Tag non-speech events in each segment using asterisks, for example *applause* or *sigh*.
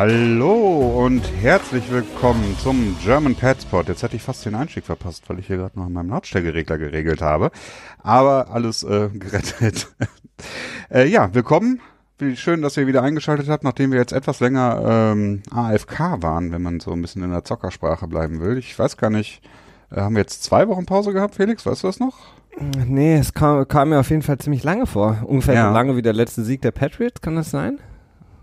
Hallo und herzlich willkommen zum German Pet Spot. Jetzt hätte ich fast den Einstieg verpasst, weil ich hier gerade noch in meinem Lautstärkeregler geregelt habe. Aber alles äh, *laughs* gerettet. äh, ja, willkommen. Wie schön, dass ihr wieder eingeschaltet habt, nachdem wir jetzt etwas länger ähm, AFK waren, wenn man so ein bisschen in der Zockersprache bleiben will. Ich weiß gar nicht, äh, haben wir jetzt zwei Wochen Pause gehabt, Felix? Weißt du das noch? Nee, es kam, kam mir auf jeden Fall ziemlich lange vor. Ungefähr Ja. so lange wie der letzte Sieg der Patriots, kann das sein?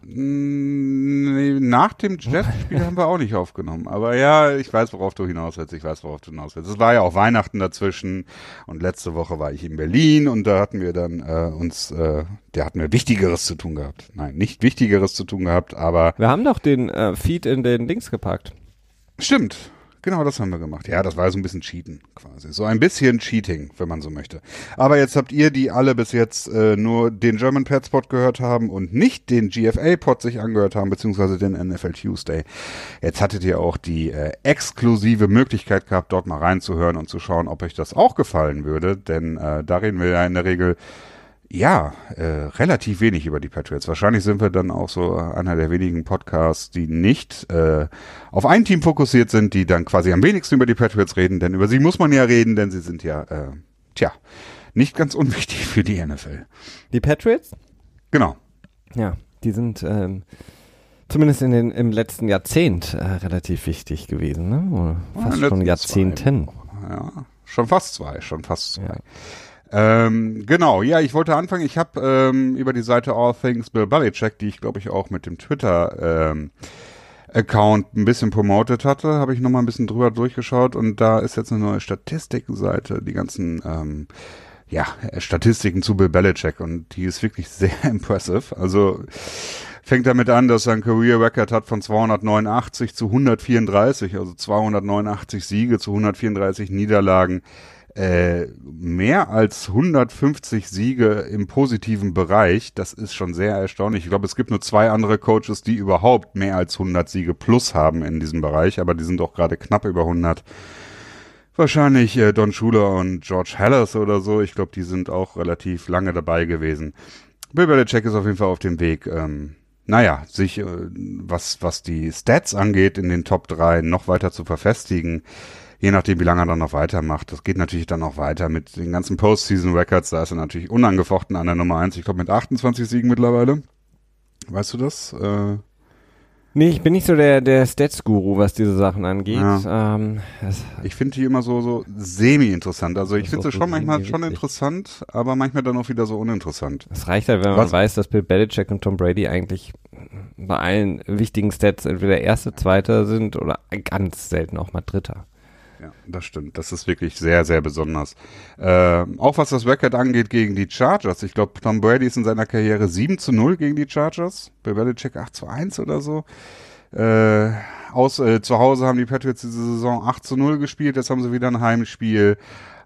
Nee, nach dem Jets-Spiel haben wir auch nicht aufgenommen. Aber ja, ich weiß, worauf du hinaus willst. Ich weiß, worauf du hinaus willst. Es war ja auch Weihnachten dazwischen und letzte Woche war ich in Berlin und da hatten wir dann äh, uns, äh, da hatten wir Wichtigeres zu tun gehabt. Nein, nicht Wichtigeres zu tun gehabt, aber Wir haben doch den äh, Feed in den Dings gepackt. stimmt. Genau das haben wir gemacht. Ja, das war so ein bisschen Cheaten quasi. So ein bisschen Cheating, wenn man so möchte. Aber jetzt habt ihr, die alle bis jetzt äh, nur den German Pet Spot gehört haben und nicht den GFA Pod sich angehört haben, beziehungsweise den NFL Tuesday. Jetzt hattet ihr auch die äh, exklusive Möglichkeit gehabt, dort mal reinzuhören und zu schauen, ob euch das auch gefallen würde. Denn äh, da reden wir ja in der Regel ja, äh, relativ wenig über die Patriots. Wahrscheinlich sind wir dann auch so einer der wenigen Podcasts, die nicht äh, auf ein Team fokussiert sind, die dann quasi am wenigsten über die Patriots reden, denn über sie muss man ja reden, denn sie sind ja, äh, tja, nicht ganz unwichtig für die NFL. Die Patriots? Genau. Ja, die sind ähm, zumindest in den, im letzten Jahrzehnt äh, relativ wichtig gewesen, ne? Oder Ja, fast den schon Jahrzehnten. Ja, schon fast zwei, schon fast zwei. Ja. Ähm, genau, ja, ich wollte anfangen. Ich habe ähm, über die Seite All Things Bill Belichick, die ich glaube ich auch mit dem Twitter ähm, Account ein bisschen promotet hatte, habe ich noch mal ein bisschen drüber durchgeschaut und da ist jetzt eine neue Statistikenseite, die ganzen ähm, ja, Statistiken zu Bill Belichick und die ist wirklich *laughs* sehr impressive. Also fängt damit an, dass er ein Career Record hat von 289 zu 134, also 289 Siege zu 134 Niederlagen. Äh, mehr als 150 Siege im positiven Bereich, das ist schon sehr erstaunlich. Ich glaube, es gibt nur zwei andere Coaches, die überhaupt mehr als 100 Siege plus haben in diesem Bereich, aber die sind auch gerade knapp über 100. Wahrscheinlich äh, Don Schuler und George Hallis oder so. Ich glaube, die sind auch relativ lange dabei gewesen. Bill Belichick ist auf jeden Fall auf dem Weg, ähm, naja, sich, äh, was, was die Stats angeht, in den Top 3 noch weiter zu verfestigen. Je nachdem, wie lange er dann noch weitermacht. Das geht natürlich dann auch weiter mit den ganzen Postseason Records. Da ist er natürlich unangefochten an der Nummer 1. Ich glaube, mit 28 Siegen mittlerweile. Weißt du das? Äh, Nee, ich bin nicht so der, der Stats-Guru, was diese Sachen angeht. Ja. Ähm, Ich finde die immer so, so semi-interessant. Also ich finde sie schon manchmal schon interessant, aber manchmal dann auch wieder so uninteressant. es reicht halt, wenn man Was? weiß, dass Bill Belichick und Tom Brady eigentlich bei allen wichtigen Stats entweder Erste, Zweiter sind oder ganz selten auch mal Dritter. Ja, das stimmt. Das ist wirklich sehr, sehr besonders. Ähm, auch was das Record angeht gegen die Chargers. Ich glaube, Tom Brady ist in seiner Karriere 7 zu 0 gegen die Chargers. Bei Belichick 8 zu 1 oder so. Äh, aus, äh, zu Hause haben die Patriots diese Saison 8 zu 0 gespielt. Jetzt haben sie wieder ein Heimspiel.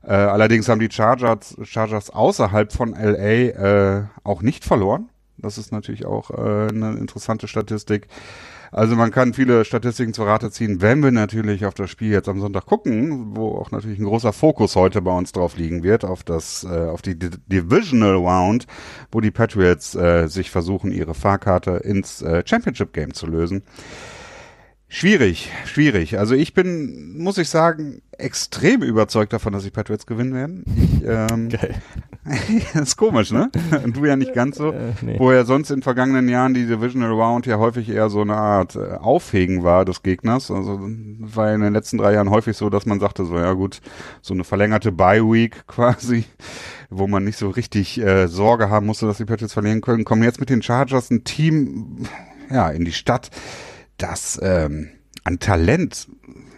Äh, allerdings haben die Chargers, Chargers außerhalb von LA äh, auch nicht verloren. Das ist natürlich auch äh, eine interessante Statistik. Also man kann viele Statistiken zur Rate ziehen, wenn wir natürlich auf das Spiel jetzt am Sonntag gucken, wo auch natürlich ein großer Fokus heute bei uns drauf liegen wird, auf das, äh, auf die D Divisional Round, wo die Patriots äh, sich versuchen, ihre Fahrkarte ins äh, Championship Game zu lösen. Schwierig, schwierig. Also ich bin, muss ich sagen, extrem überzeugt davon, dass die Patriots gewinnen werden. Ich, ähm, *laughs* Geil. *laughs* das ist komisch, ne? Und du ja nicht ganz so. Äh, nee. Wo ja sonst in vergangenen Jahren die Divisional Round ja häufig eher so eine Art äh, Aufhegen war des Gegners. Also war in den letzten drei Jahren häufig so, dass man sagte so, ja gut, so eine verlängerte Bye Week *laughs* quasi, wo man nicht so richtig äh, Sorge haben musste, dass die Patriots verlieren können, kommen jetzt mit den Chargers ein Team ja in die Stadt, das ähm, an Talent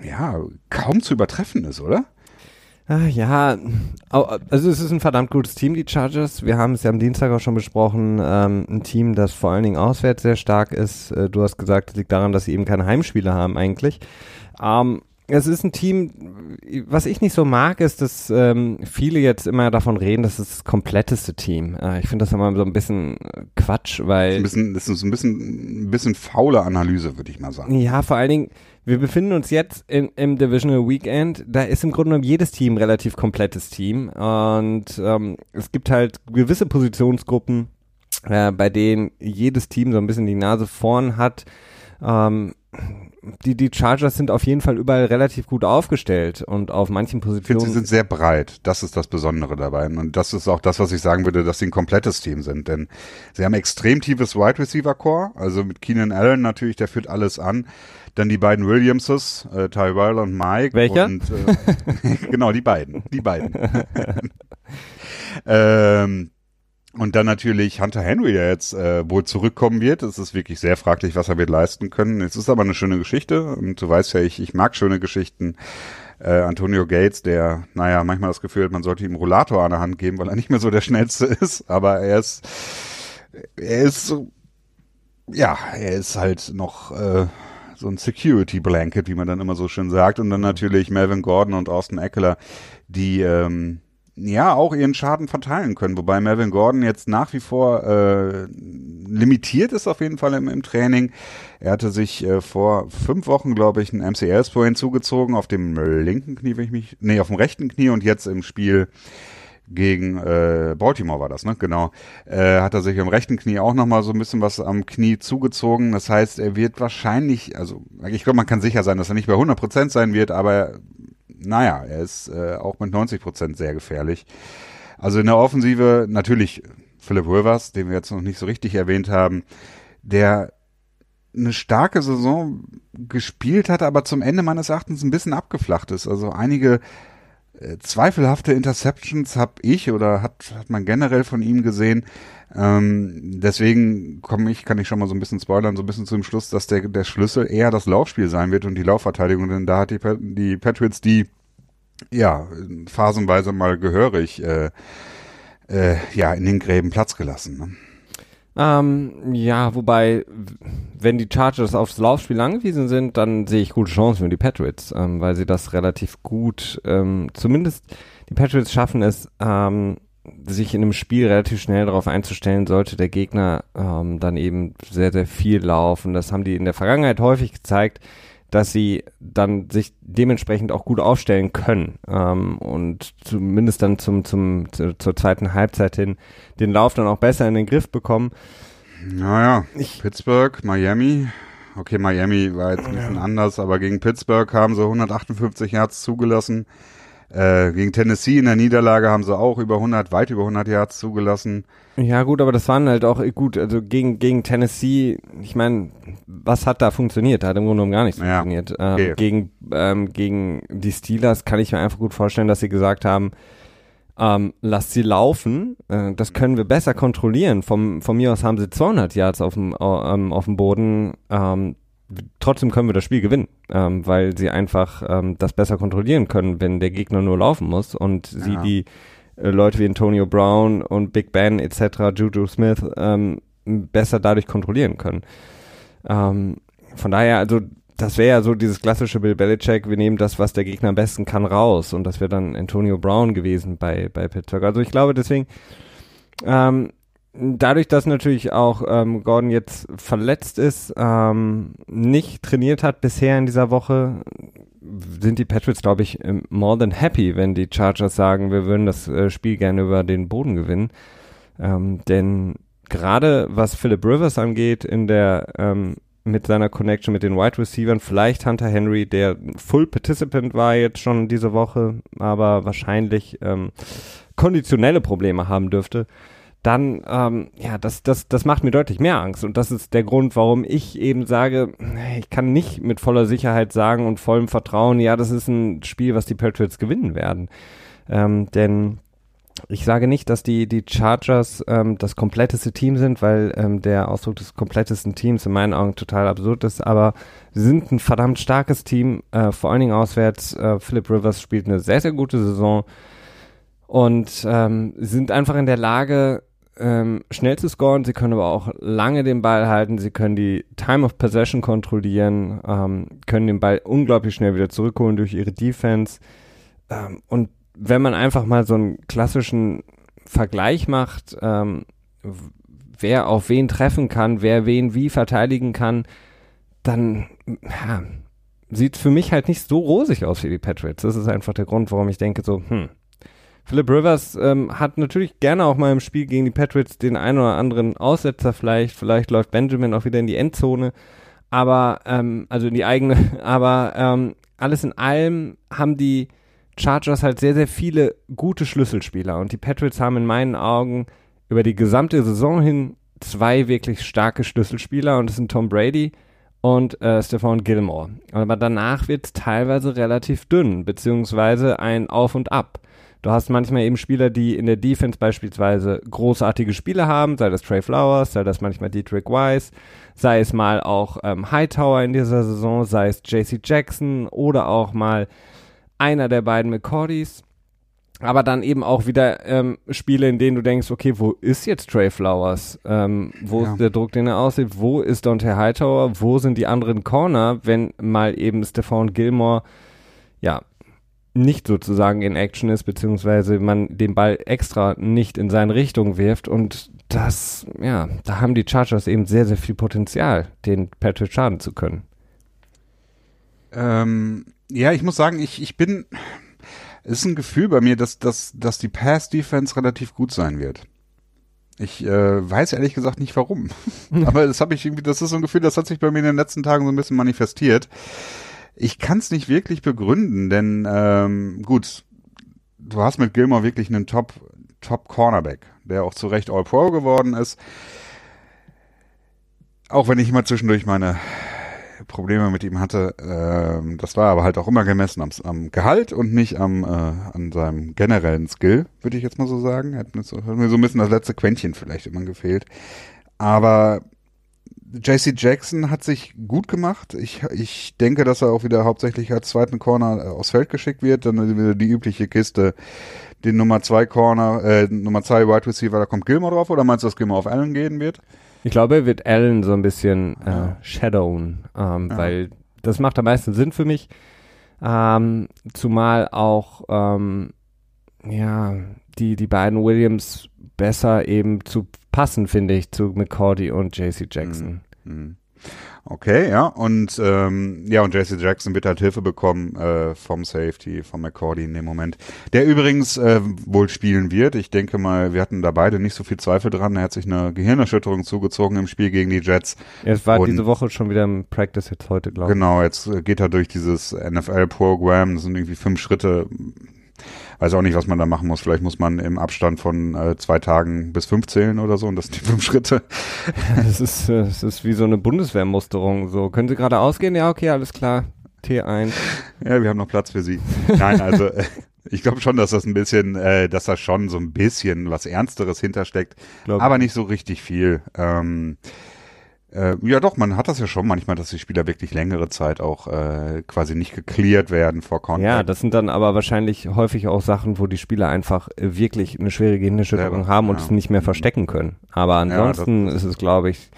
ja kaum zu übertreffen ist, oder? Ah, ja, also es ist ein verdammt gutes Team, die Chargers. Wir haben es ja am Dienstag auch schon besprochen. Ähm, ein Team, das vor allen Dingen auswärts sehr stark ist. Äh, du hast gesagt, es liegt daran, dass sie eben keine Heimspiele haben eigentlich. Ähm, es ist ein Team, was ich nicht so mag, ist, dass ähm, viele jetzt immer davon reden, das ist das kompletteste Team. Äh, ich finde das immer so ein bisschen äh, Quatsch, weil Ein bisschen, das ist ein bisschen, ein bisschen faule Analyse, würde ich mal sagen. ja, vor allen Dingen, wir befinden uns jetzt in, im Divisional Weekend. Da ist im Grunde genommen jedes Team relativ komplettes Team. Und ähm, es gibt halt gewisse Positionsgruppen, äh, bei denen jedes Team so ein bisschen die Nase vorn hat. Ähm, die, die Chargers sind auf jeden Fall überall relativ gut aufgestellt und auf manchen Positionen. Ich finde, sie sind sehr breit. Das ist das Besondere dabei. Und das ist auch das, was ich sagen würde, dass sie ein komplettes Team sind. Denn sie haben extrem tiefes Wide Receiver Core. Also mit Keenan Allen natürlich, der führt alles an. Dann die beiden Williamses, äh, Tyrell und Mike. Welcher? Und, äh, *laughs* genau, die beiden. Die beiden. *laughs* ähm, und dann natürlich Hunter Henry, der jetzt äh, wohl zurückkommen wird. Es ist wirklich sehr fraglich, was er wird leisten können. Es ist aber eine schöne Geschichte und du weißt ja, ich, ich mag schöne Geschichten. Äh, Antonio Gates, der, naja, manchmal das Gefühl hat, man sollte ihm Rollator an der Hand geben, weil er nicht mehr so der Schnellste *laughs* ist, aber er ist, er ist ja, er ist halt noch äh, so ein Security Blanket, wie man dann immer so schön sagt. Und dann natürlich Melvin Gordon und Austin Eckler, die ähm, ja auch ihren Schaden verteilen können. Wobei Melvin Gordon jetzt nach wie vor äh, limitiert ist auf jeden Fall im, im Training. Er hatte sich äh, vor fünf Wochen, glaube ich, ein MCL-Spray hinzugezogen auf dem linken Knie, wenn ich mich, nee, auf dem rechten Knie und jetzt im Spiel gegen äh, Baltimore war das, ne? Genau. Äh, hat er sich am rechten Knie auch nochmal so ein bisschen was am Knie zugezogen. Das heißt, er wird wahrscheinlich, also ich glaube, man kann sicher sein, dass er nicht bei 100% sein wird, aber naja, er ist äh, auch mit 90% sehr gefährlich. Also in der Offensive natürlich Philip Rivers, den wir jetzt noch nicht so richtig erwähnt haben, der eine starke Saison gespielt hat, aber zum Ende meines Erachtens ein bisschen abgeflacht ist. Also einige zweifelhafte Interceptions habe ich oder hat, hat man generell von ihm gesehen. Ähm, deswegen komme ich, kann ich schon mal so ein bisschen spoilern, so ein bisschen zum Schluss, dass der, der Schlüssel eher das Laufspiel sein wird und die Laufverteidigung, denn da hat die, die Patriots die ja phasenweise mal gehörig äh, äh, ja in den Gräben Platz gelassen. Ne? Ähm, ja, wobei, wenn die Chargers aufs Laufspiel angewiesen sind, dann sehe ich gute Chancen für die Patriots, ähm, weil sie das relativ gut, ähm, zumindest die Patriots schaffen es, ähm, sich in einem Spiel relativ schnell darauf einzustellen, sollte der Gegner ähm, dann eben sehr, sehr viel laufen. Das haben die in der Vergangenheit häufig gezeigt dass sie dann sich dementsprechend auch gut aufstellen können ähm, und zumindest dann zum, zum, zu, zur zweiten Halbzeit hin den Lauf dann auch besser in den Griff bekommen. Naja, ich, Pittsburgh, Miami. Okay, Miami war jetzt ein bisschen ja. anders, aber gegen Pittsburgh haben sie 158 Yards zugelassen. Äh, gegen Tennessee in der Niederlage haben sie auch über 100, weit über 100 Yards zugelassen. Ja gut, aber das waren halt auch gut. Also gegen gegen Tennessee, ich meine, was hat da funktioniert? Da hat im Grunde genommen gar nichts ja, funktioniert. Ähm, okay. gegen ähm, gegen die Steelers kann ich mir einfach gut vorstellen, dass sie gesagt haben, ähm, lasst sie laufen, äh, das können wir besser kontrollieren. Vom, von mir aus haben sie 200 Yards auf dem, ähm, auf dem Boden. Ähm, trotzdem können wir das Spiel gewinnen, ähm, weil sie einfach ähm, das besser kontrollieren können, wenn der Gegner nur laufen muss und ja. sie die äh, Leute wie Antonio Brown und Big Ben etc., Juju Smith ähm, besser dadurch kontrollieren können. Ähm, von daher, also das wäre ja so dieses klassische Bill Belichick, wir nehmen das, was der Gegner am besten kann, raus und das wäre dann Antonio Brown gewesen bei, bei Pittsburgh. Also ich glaube deswegen, ähm, dadurch, dass natürlich auch ähm, Gordon jetzt verletzt ist, ähm, nicht trainiert hat bisher in dieser Woche, sind die Patriots, glaube ich, more than happy, wenn die Chargers sagen, wir würden das äh, Spiel gerne über den Boden gewinnen. Ähm, denn gerade was Philip Rivers angeht, in der ähm, mit seiner Connection mit den Wide Receivers, vielleicht Hunter Henry, der Full Participant war jetzt schon diese Woche, aber wahrscheinlich ähm, konditionelle Probleme haben dürfte dann, ähm, ja, das, das, das macht mir deutlich mehr Angst. Und das ist der Grund, warum ich eben sage, ich kann nicht mit voller Sicherheit sagen und vollem Vertrauen, ja, das ist ein Spiel, was die Patriots gewinnen werden. Ähm, denn ich sage nicht, dass die, die Chargers ähm, das kompletteste Team sind, weil ähm, der Ausdruck des komplettesten Teams in meinen Augen total absurd ist, aber sie sind ein verdammt starkes Team, äh, vor allen Dingen auswärts. Äh, Philip Rivers spielt eine sehr, sehr gute Saison und ähm, sind einfach in der Lage, ähm, schnell zu scoren, sie können aber auch lange den Ball halten, sie können die Time of Possession kontrollieren, ähm, können den Ball unglaublich schnell wieder zurückholen durch ihre Defense. Ähm, und wenn man einfach mal so einen klassischen Vergleich macht, ähm, wer auf wen treffen kann, wer wen wie verteidigen kann, dann ja, sieht für mich halt nicht so rosig aus wie die Patriots. Das ist einfach der Grund, warum ich denke so, hm, Philip Rivers ähm, hat natürlich gerne auch mal im Spiel gegen die Patriots den einen oder anderen Aussetzer vielleicht. Vielleicht läuft Benjamin auch wieder in die Endzone. Aber, ähm, also in die eigene, *laughs* aber ähm, alles in allem haben die Chargers halt sehr, sehr viele gute Schlüsselspieler und die Patriots haben in meinen Augen über die gesamte Saison hin zwei wirklich starke Schlüsselspieler und das sind Tom Brady und äh, Stephon Gilmore. Aber danach wird es teilweise relativ dünn, beziehungsweise ein Auf und Ab. Du hast manchmal eben Spieler, die in der Defense beispielsweise großartige Spiele haben, sei das Trey Flowers, sei das manchmal Dietrich Weiss, sei es mal auch ähm, Hightower in dieser Saison, sei es JC Jackson oder auch mal einer der beiden McCordys aber dann eben auch wieder ähm, Spiele, in denen du denkst, okay, wo ist jetzt Trey Flowers? Ähm, wo ja. ist der Druck, den er aussieht? Wo ist Dante Hightower? Wo sind die anderen Corner, wenn mal eben Stephon Gilmore ja nicht sozusagen in Action ist, beziehungsweise man den Ball extra nicht in seine Richtung wirft und das, ja, da haben die Chargers eben sehr, sehr viel Potenzial, den Patrick schaden zu können. Ähm, ja, ich muss sagen, ich, ich bin, ist ein Gefühl bei mir, dass, dass, dass die Pass-Defense relativ gut sein wird. Ich äh, weiß ehrlich gesagt nicht warum. *laughs* Aber das habe ich irgendwie, das ist so ein Gefühl, das hat sich bei mir in den letzten Tagen so ein bisschen manifestiert. Ich kann es nicht wirklich begründen, denn ähm, gut, du hast mit Gilmore wirklich einen Top, Top Cornerback, der auch zu Recht All-Pro geworden ist. Auch wenn ich immer zwischendurch meine Probleme mit ihm hatte. Ähm, das war aber halt auch immer gemessen am, am Gehalt und nicht am äh, an seinem generellen Skill, würde ich jetzt mal so sagen. Hat mir, so, hat mir so ein bisschen das letzte Quäntchen vielleicht immer gefehlt. Aber JC Jackson hat sich gut gemacht. Ich, ich denke, dass er auch wieder hauptsächlich als zweiten Corner äh, aufs Feld geschickt wird. Dann wieder die übliche Kiste, den Nummer zwei Corner, äh, Nummer zwei Wide Receiver, da kommt Gilmore drauf, oder meinst du, dass Gilmore auf Allen gehen wird? Ich glaube, er wird Allen so ein bisschen äh, shadowen, ähm, ja. weil das macht am meisten Sinn für mich. Ähm, zumal auch ähm, ja die die beiden Williams besser eben zu passen, finde ich, zu McCordy und JC Jackson. Mhm. Mhm. Okay, ja. Und ähm, ja, und JC Jackson wird halt Hilfe bekommen äh, vom Safety, vom McCordy in dem Moment. Der übrigens äh, wohl spielen wird. Ich denke mal, wir hatten da beide nicht so viel Zweifel dran. Er hat sich eine Gehirnerschütterung zugezogen im Spiel gegen die Jets. Es war und, diese Woche schon wieder im Practice jetzt heute, glaube ich. Genau, jetzt äh, geht er durch dieses NFL-Programm. Das sind irgendwie fünf Schritte weiß auch nicht, was man da machen muss. Vielleicht muss man im Abstand von äh, zwei Tagen bis fünf zählen oder so und das sind die fünf Schritte. *laughs* das ist, äh, das ist wie so eine Bundeswehrmusterung. So, können Sie gerade ausgehen? Ja, okay, alles klar. T1. Ja, wir haben noch Platz für Sie. Nein, also äh, ich glaube schon, dass das ein bisschen, äh, dass da schon so ein bisschen was Ernsteres hintersteckt, aber nicht so richtig viel. Ähm, äh, ja, doch, man hat das ja schon manchmal, dass die Spieler wirklich längere Zeit auch äh, quasi nicht geklärt werden vor Contact. Ja, das sind dann aber wahrscheinlich häufig auch Sachen, wo die Spieler einfach äh, wirklich eine schwere Gehirnerschütterung haben ja. und es nicht mehr verstecken können. Aber ansonsten ja, ist es, glaube ich,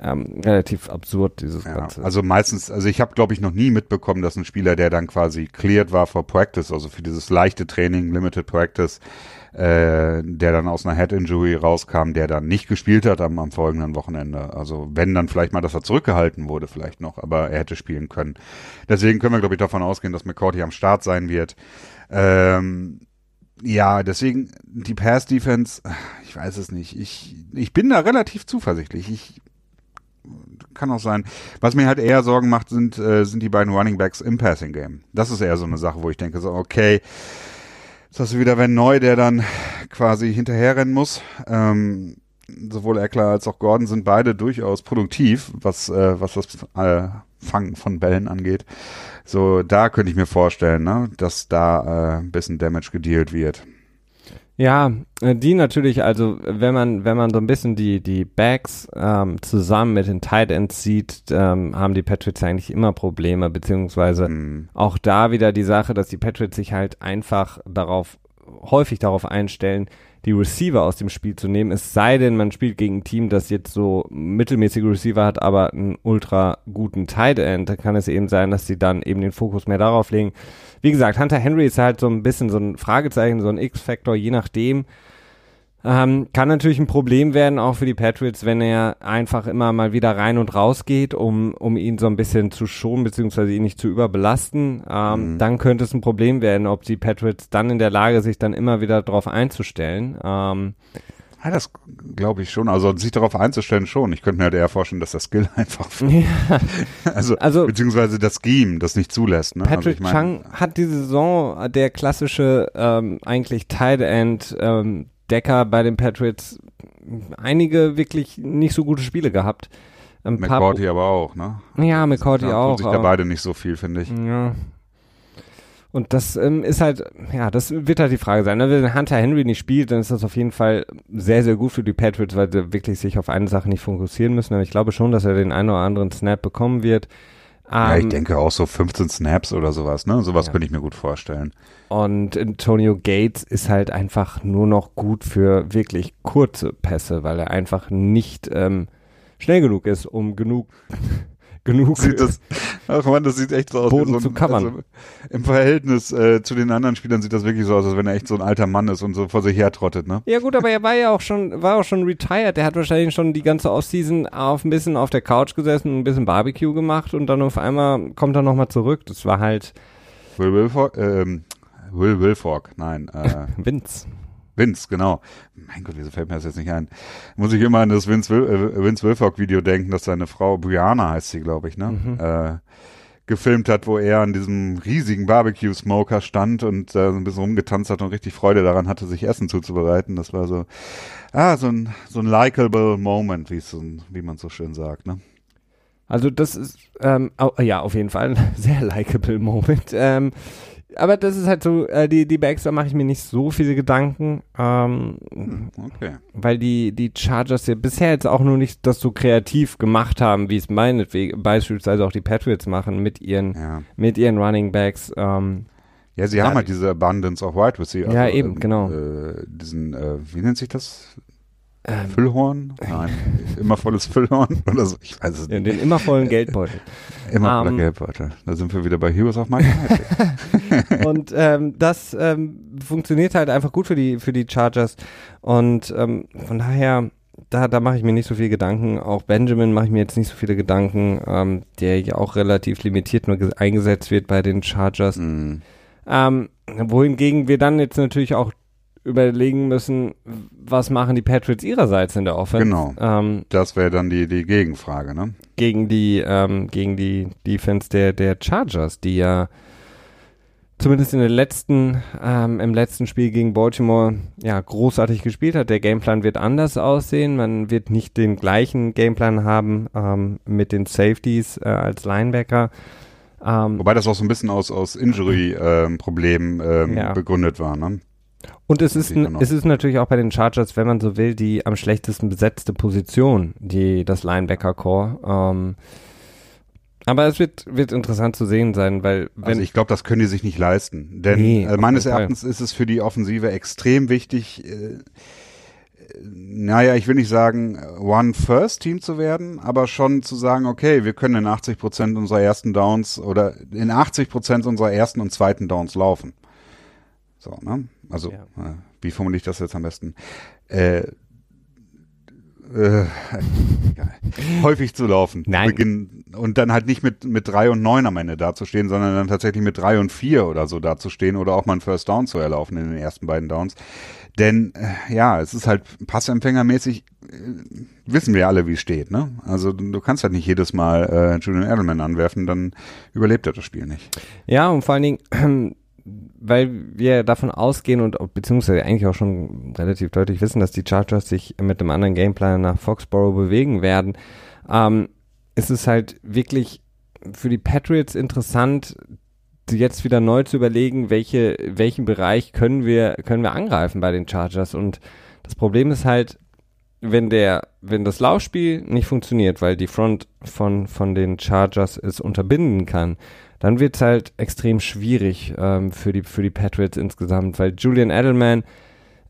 ähm, relativ absurd, dieses ja, Ganze. Also meistens, also ich habe, glaube ich, noch nie mitbekommen, dass ein Spieler, der dann quasi cleared war for Practice, also für dieses leichte Training, Limited Practice, äh, der dann aus einer Head Injury rauskam, der dann nicht gespielt hat am, am folgenden Wochenende. Also wenn dann vielleicht mal, dass er zurückgehalten wurde, vielleicht noch, aber er hätte spielen können. Deswegen können wir, glaube ich, davon ausgehen, dass McCourty am Start sein wird. Ähm, ja, deswegen die Pass Defense, ich weiß es nicht. Ich, ich bin da relativ zuversichtlich. Ich kann auch sein. Was mir halt eher Sorgen macht, sind, äh, sind die beiden Running Backs im Passing Game. Das ist eher so eine Sache, wo ich denke, so, okay, Jetzt hast du wieder wenn Neu, der dann quasi hinterherrennen muss. Ähm, sowohl Eckler als auch Gordon sind beide durchaus produktiv, was, äh, was das äh, Fangen von Bällen angeht. So, da könnte ich mir vorstellen, ne, dass da äh, ein bisschen Damage gedealt wird. Ja, äh, die natürlich, also wenn man, wenn man so ein bisschen die, die Backs ähm, zusammen mit den Tight Ends sieht, ähm, haben die Patriots eigentlich immer Probleme, beziehungsweise mhm. auch da wieder die Sache, dass die Patriots sich halt einfach darauf, häufig darauf einstellen, die Receiver aus dem Spiel zu nehmen. Es sei denn, man spielt gegen ein Team, das jetzt so mittelmäßige Receiver hat, aber einen ultra guten Tight End. Da kann es eben sein, dass sie dann eben den Fokus mehr darauf legen. Wie gesagt, Hunter Henry ist halt so ein bisschen so ein Fragezeichen, so ein X-Faktor, je nachdem. Ähm, kann natürlich ein Problem werden, auch für die Patriots, wenn er einfach immer mal wieder rein und raus geht, um, um ihn so ein bisschen zu schonen, beziehungsweise ihn nicht zu überbelasten. Ähm, mhm. Dann könnte es ein Problem werden, ob die Patriots dann in der Lage sich dann immer wieder darauf einzustellen. Ähm, Ja, das glaube ich schon. Also sich darauf einzustellen schon. Ich könnte mir halt eher vorstellen, dass der Skill *laughs* einfach *laughs* ja. also, also beziehungsweise das Scheme das nicht zulässt. Ne? Also Patrick also Chung hat diese Saison der klassische ähm, eigentlich Tight End ähm, Decker bei den Patriots einige wirklich nicht so gute Spiele gehabt. McCourty aber auch, ne? Ja, McCourty auch. Tun sich da beide nicht so viel, finde ich. Ja, und das ähm, ist halt, ja, das wird halt die Frage sein. Ne? Wenn Hunter Henry nicht spielt, dann ist das auf jeden Fall sehr, sehr gut für die Patriots, weil sie wirklich sich auf eine Sache nicht fokussieren müssen. Aber ich glaube schon, dass er den einen oder anderen Snap bekommen wird. Ja, ich ähm, denke auch so 15 Snaps oder sowas, ne? Sowas ja. könnte ich mir gut vorstellen. Und Antonio Gates ist halt einfach nur noch gut für wirklich kurze Pässe, weil er einfach nicht ähm, schnell genug ist, um genug genug sieht das, ach man, das sieht echt so aus. Boden so ein, zu covern. Also Im Verhältnis äh, zu den anderen Spielern sieht das wirklich so aus, als wenn er echt so ein alter Mann ist und so vor sich her trottet, ne? Ja gut, aber er war ja auch schon, war auch schon retired. Der hat wahrscheinlich schon die ganze Offseason auf ein bisschen auf der Couch gesessen, ein bisschen Barbecue gemacht und dann auf einmal kommt er nochmal zurück. Das war halt Will Wilfork, ähm, Will Wilfork, nein. Äh, *laughs* Vince. Vince, genau. Mein Gott, wieso fällt mir das jetzt nicht ein? Muss ich immer an das Vince, Wil äh, Vince Wilfork Video denken, dass seine Frau, Brianna heißt sie, glaube ich, ne? Mhm. Äh, gefilmt hat, wo er an diesem riesigen Barbecue-Smoker stand und äh, so ein bisschen rumgetanzt hat und richtig Freude daran hatte, sich Essen zuzubereiten. Das war so, ah, so ein, so ein likable Moment, wie, so, wie man so schön sagt, ne? Also das ist, ähm, oh, ja, auf jeden Fall ein *laughs* sehr likable Moment. Ähm, aber das ist halt so, äh, die, die Bags, da mache ich mir nicht so viele Gedanken. Ähm, okay. Weil die, die Chargers ja bisher jetzt auch nur nicht das so kreativ gemacht haben, wie es meinetwegen beispielsweise auch die Patriots machen mit ihren, ja. mit ihren Running Backs. Ähm, ja, sie haben halt diese Abundance of Wide Receiver. Ja, also, eben, genau. Äh, diesen, äh, wie nennt sich das? Ähm, Füllhorn? Nein, *laughs* immer volles Füllhorn oder so. Ich weiß es nicht. Den immer vollen Geldbeutel. *laughs* Immer voller ähm, Geldbeutel. Da sind wir wieder bei Heroes of Might *laughs* Und ähm, das ähm, funktioniert halt einfach gut für die für die Chargers und ähm, von daher da, da mache ich mir nicht so viel Gedanken. Auch Benjamin mache ich mir jetzt nicht so viele Gedanken, ähm, der ja auch relativ limitiert nur eingesetzt wird bei den Chargers. Mm. Wohingegen wir dann jetzt natürlich auch überlegen müssen, was machen die Patriots ihrerseits in der Offense. Genau. Ähm, das wäre dann die, die Gegenfrage, ne? Gegen die, ähm, gegen die Defense der, der Chargers, die ja zumindest in den letzten, ähm, im letzten Spiel gegen Baltimore ja großartig gespielt hat. Der Gameplan wird anders aussehen. Man wird nicht den gleichen Gameplan haben ähm, mit den Safeties äh, als Linebacker. Ähm, Wobei das auch so ein bisschen aus, aus Injury-Problemen ähm, ja. begründet war, ne? Und es ist, es ist natürlich auch bei den Chargers, wenn man so will, die am schlechtesten besetzte Position, die das Linebacker-Core. Ähm, aber es wird, wird interessant zu sehen sein, weil wenn also ich glaube, das können die sich nicht leisten, denn nee, äh, meines Erachtens ist es für die Offensive extrem wichtig. Äh, naja, ich will nicht sagen, One First Team zu werden, aber schon zu sagen, okay, wir können in 80 Prozent unserer ersten Downs oder in 80 Prozent unserer ersten und zweiten Downs laufen. So, ne? Also, ja. äh, wie formuliere ich das jetzt am besten? Äh, äh, *laughs* häufig zu laufen. Nein. Beginn, und dann halt nicht mit, mit drei und neun am Ende dazustehen, sondern dann tatsächlich mit drei und vier oder so dazustehen oder auch mal einen First Down zu erlaufen in den ersten beiden Downs. Denn äh, ja, es ist halt Passempfängermäßig, äh, wissen wir alle, wie es steht. Ne? Also du kannst halt nicht jedes Mal äh, Julian Edelman anwerfen, dann überlebt er das Spiel nicht. Ja, und vor allen Dingen weil wir davon ausgehen und beziehungsweise eigentlich auch schon relativ deutlich wissen, dass die Chargers sich mit einem anderen Gameplan nach Foxborough bewegen werden, ähm, ist es halt wirklich für die Patriots interessant, jetzt wieder neu zu überlegen, welche, welchen Bereich können wir, können wir angreifen bei den Chargers. Und das Problem ist halt, wenn der, wenn das Laufspiel nicht funktioniert, weil die Front von, von den Chargers es unterbinden kann, dann wird es halt extrem schwierig ähm, für, die, für die Patriots insgesamt, weil Julian Edelman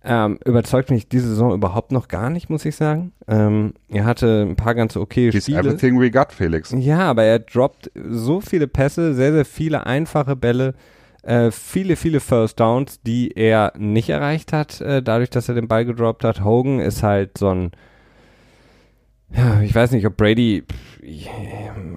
ähm, überzeugt mich diese Saison überhaupt noch gar nicht, muss ich sagen. Ähm, er hatte ein paar ganz okay He's Spiele. everything we got, Felix. Ja, aber er droppt so viele Pässe, sehr, sehr viele einfache Bälle, äh, viele, viele First Downs, die er nicht erreicht hat, äh, dadurch, dass er den Ball gedroppt hat. Hogan ist halt so ein Ja, ich weiß nicht, ob Brady,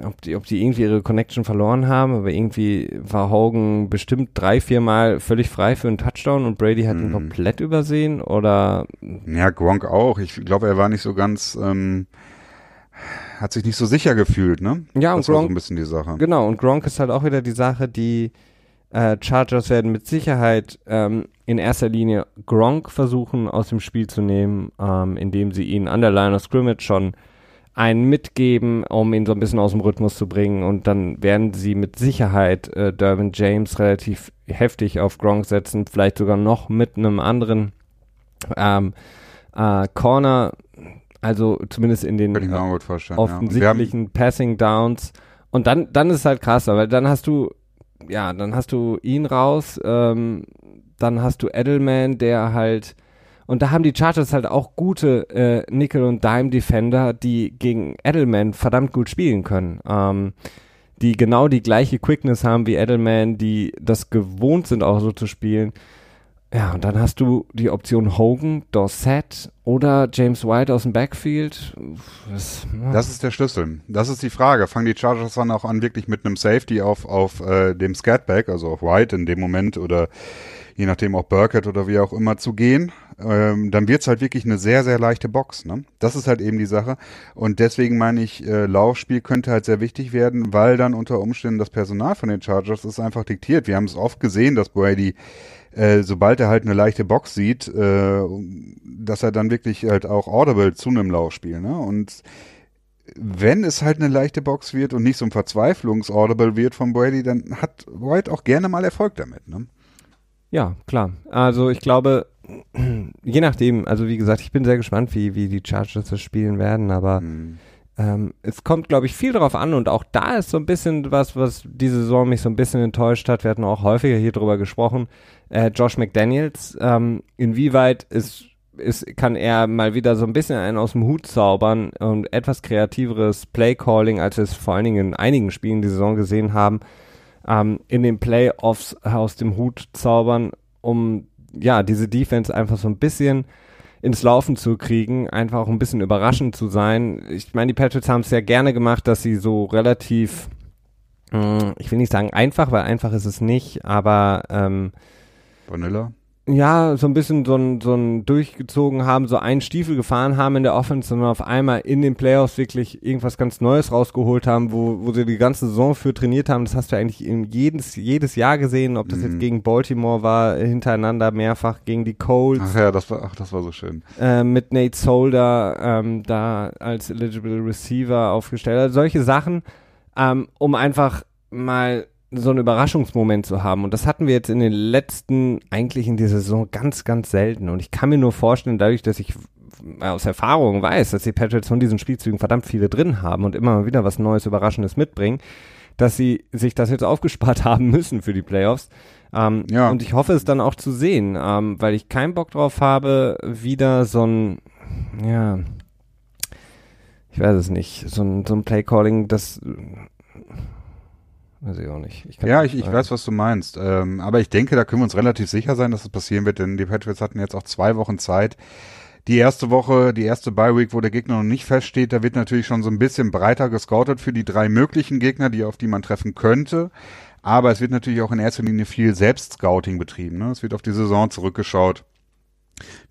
ob die, ob die irgendwie ihre Connection verloren haben, aber irgendwie war Hogan bestimmt drei, vier Mal völlig frei für einen Touchdown und Brady hat ihn Mhm. komplett übersehen oder Ja, Gronk auch. Ich glaube, er war nicht so ganz, ähm, hat sich nicht so sicher gefühlt, ne? Ja, und das war so Gronk- ein bisschen die Sache. Genau, und Gronk ist halt auch wieder die Sache, die äh, Chargers werden mit Sicherheit ähm, in erster Linie Gronk versuchen aus dem Spiel zu nehmen, ähm, indem sie ihn an der Line of Scrimmage schon einen mitgeben, um ihn so ein bisschen aus dem Rhythmus zu bringen. Und dann werden sie mit Sicherheit äh, Dervin James relativ heftig auf Gronk setzen, vielleicht sogar noch mit einem anderen ähm, äh, Corner, also zumindest in den vorstellen. ja. Offensichtlichen Passing Downs. Und dann, dann ist es halt krasser, weil dann hast du, ja, dann hast du ihn raus, ähm, dann hast du Edelman, der halt, und da haben die Chargers halt auch gute äh, Nickel- und Dime-Defender, die gegen Edelman verdammt gut spielen können. Ähm, die genau die gleiche Quickness haben wie Edelman, die das gewohnt sind auch so zu spielen. Ja, und dann hast du die Option Hogan, Dorset oder James White aus dem Backfield. Das, das ist der Schlüssel. Das ist die Frage. Fangen die Chargers dann auch an, wirklich mit einem Safety auf, auf äh, dem Scatback, also auf White in dem Moment oder je nachdem auch Burkett oder wie auch immer zu gehen, ähm, dann wird's halt wirklich eine sehr, sehr leichte Box. Ne? Das ist halt eben die Sache. Und deswegen meine ich, äh, Laufspiel könnte halt sehr wichtig werden, weil dann unter Umständen das Personal von den Chargers ist einfach diktiert. Wir haben es oft gesehen, dass Brady äh, sobald er halt eine leichte Box sieht, äh, dass er dann wirklich halt auch audible zu einem Laufspiel, ne? Und wenn es halt eine leichte Box wird und nicht so ein Verzweiflungs-Audible wird von Brady, dann hat White auch gerne mal Erfolg damit, ne? Ja, klar. Also ich glaube, *clears throat* je nachdem, also wie gesagt, ich bin sehr gespannt, wie, wie die Chargers das spielen werden, aber Hm. Ähm, es kommt, glaube ich, viel darauf an und auch da ist so ein bisschen was, was diese Saison mich so ein bisschen enttäuscht hat. Wir hatten auch häufiger hier drüber gesprochen. Äh, Josh McDaniels, ähm, inwieweit ist, ist, kann er mal wieder so ein bisschen einen aus dem Hut zaubern und etwas kreativeres Play-Calling, als wir es vor allen Dingen in einigen Spielen die Saison gesehen haben, ähm, in den Playoffs aus dem Hut zaubern, um ja diese Defense einfach so ein bisschen ins Laufen zu kriegen, einfach auch ein bisschen überraschend zu sein. Ich meine, die Patriots haben es ja gerne gemacht, dass sie so relativ, mh, ich will nicht sagen einfach, weil einfach ist es nicht, aber ähm, Vanilla? Ja, so ein bisschen so ein, so ein durchgezogen haben, so einen Stiefel gefahren haben in der Offense und auf einmal in den Playoffs wirklich irgendwas ganz Neues rausgeholt haben, wo, wo sie die ganze Saison für trainiert haben. Das hast du eigentlich in jedes, jedes Jahr gesehen, ob das Mhm. jetzt gegen Baltimore war, hintereinander mehrfach gegen die Colts, Ach ja, das war, ach, das war so schön. äh, mit Nate Solder ähm, da als eligible Receiver aufgestellt. Also solche Sachen, ähm, um einfach mal so einen Überraschungsmoment zu haben. Und das hatten wir jetzt in den letzten, eigentlich in dieser Saison ganz, ganz selten. Und ich kann mir nur vorstellen, dadurch, dass ich aus Erfahrung weiß, dass die Patriots von diesen Spielzügen verdammt viele drin haben und immer mal wieder was Neues, Überraschendes mitbringen, dass sie sich das jetzt *laughs* aufgespart haben müssen für die Playoffs. Ähm, Ja. Und ich hoffe es dann auch zu sehen, ähm, weil ich keinen Bock drauf habe, wieder so ein, ja, ich weiß es nicht, so ein, so ein Playcalling, das weiß ich auch nicht. Ich Ja, nicht ich, ich weiß, was du meinst. Ähm, aber ich denke, da können wir uns relativ sicher sein, dass es passieren wird, denn die Patriots hatten jetzt auch zwei Wochen Zeit. Die erste Woche, die erste Bye-Week, wo der Gegner noch nicht feststeht, da wird natürlich schon so ein bisschen breiter gescoutet für die drei möglichen Gegner, die auf die man treffen könnte. Aber es wird natürlich auch in erster Linie viel Selbstscouting betrieben. Ne? Es wird auf die Saison zurückgeschaut.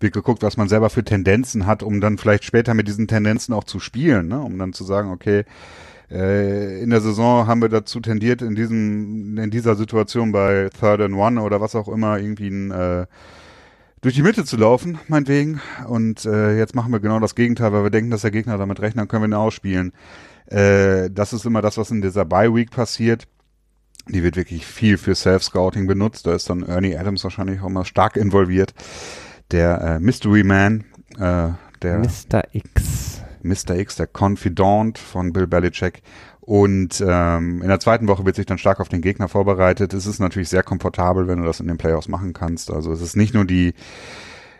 Wird geguckt, was man selber für Tendenzen hat, um dann vielleicht später mit diesen Tendenzen auch zu spielen, ne? um dann zu sagen, okay, in der Saison haben wir dazu tendiert, in diesem, in dieser Situation bei Third and One oder was auch immer irgendwie ein, äh, durch die Mitte zu laufen, meinetwegen. Und äh, jetzt machen wir genau das Gegenteil, weil wir denken, dass der Gegner damit rechnet, dann können wir ihn ausspielen. Äh, das ist immer das, was in dieser Bye Week passiert. Die wird wirklich viel für Self-Scouting benutzt. Da ist dann Ernie Adams wahrscheinlich auch mal stark involviert. Der äh, Mystery Man, äh, der Mr. X. Mr. X, der Confidant von Bill Belichick. Und ähm, in der zweiten Woche wird sich dann stark auf den Gegner vorbereitet. Es ist natürlich sehr komfortabel, wenn du das in den Playoffs machen kannst. Also es ist nicht nur die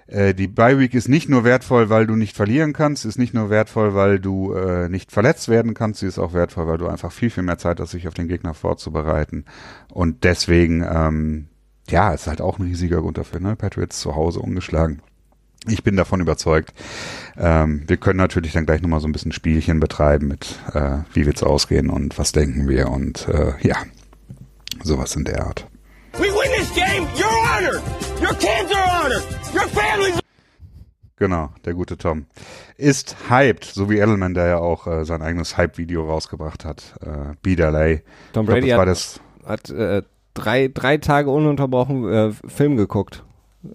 äh, die Bye Week ist nicht nur wertvoll, weil du nicht verlieren kannst, ist nicht nur wertvoll, weil du äh, nicht verletzt werden kannst, sie ist auch wertvoll, weil du einfach viel viel mehr Zeit hast, sich auf den Gegner vorzubereiten. Und deswegen ähm, ja, ist halt auch ein riesiger Grund dafür. Ne? Patriots zu Hause ungeschlagen. Ich bin davon überzeugt. Ähm, wir können natürlich dann gleich nochmal so ein bisschen Spielchen betreiben mit, äh, wie wird's ausgehen und was denken wir und äh, ja, sowas in der Art. We win this game, you're honored. Your kids are honored. Your family's Genau, der gute Tom. Ist hyped, so wie Edelman, der ja auch äh, sein eigenes Hype-Video rausgebracht hat. Äh, LA. Tom Brady glaub, hat, das hat äh, drei, drei Tage ununterbrochen äh, Film geguckt.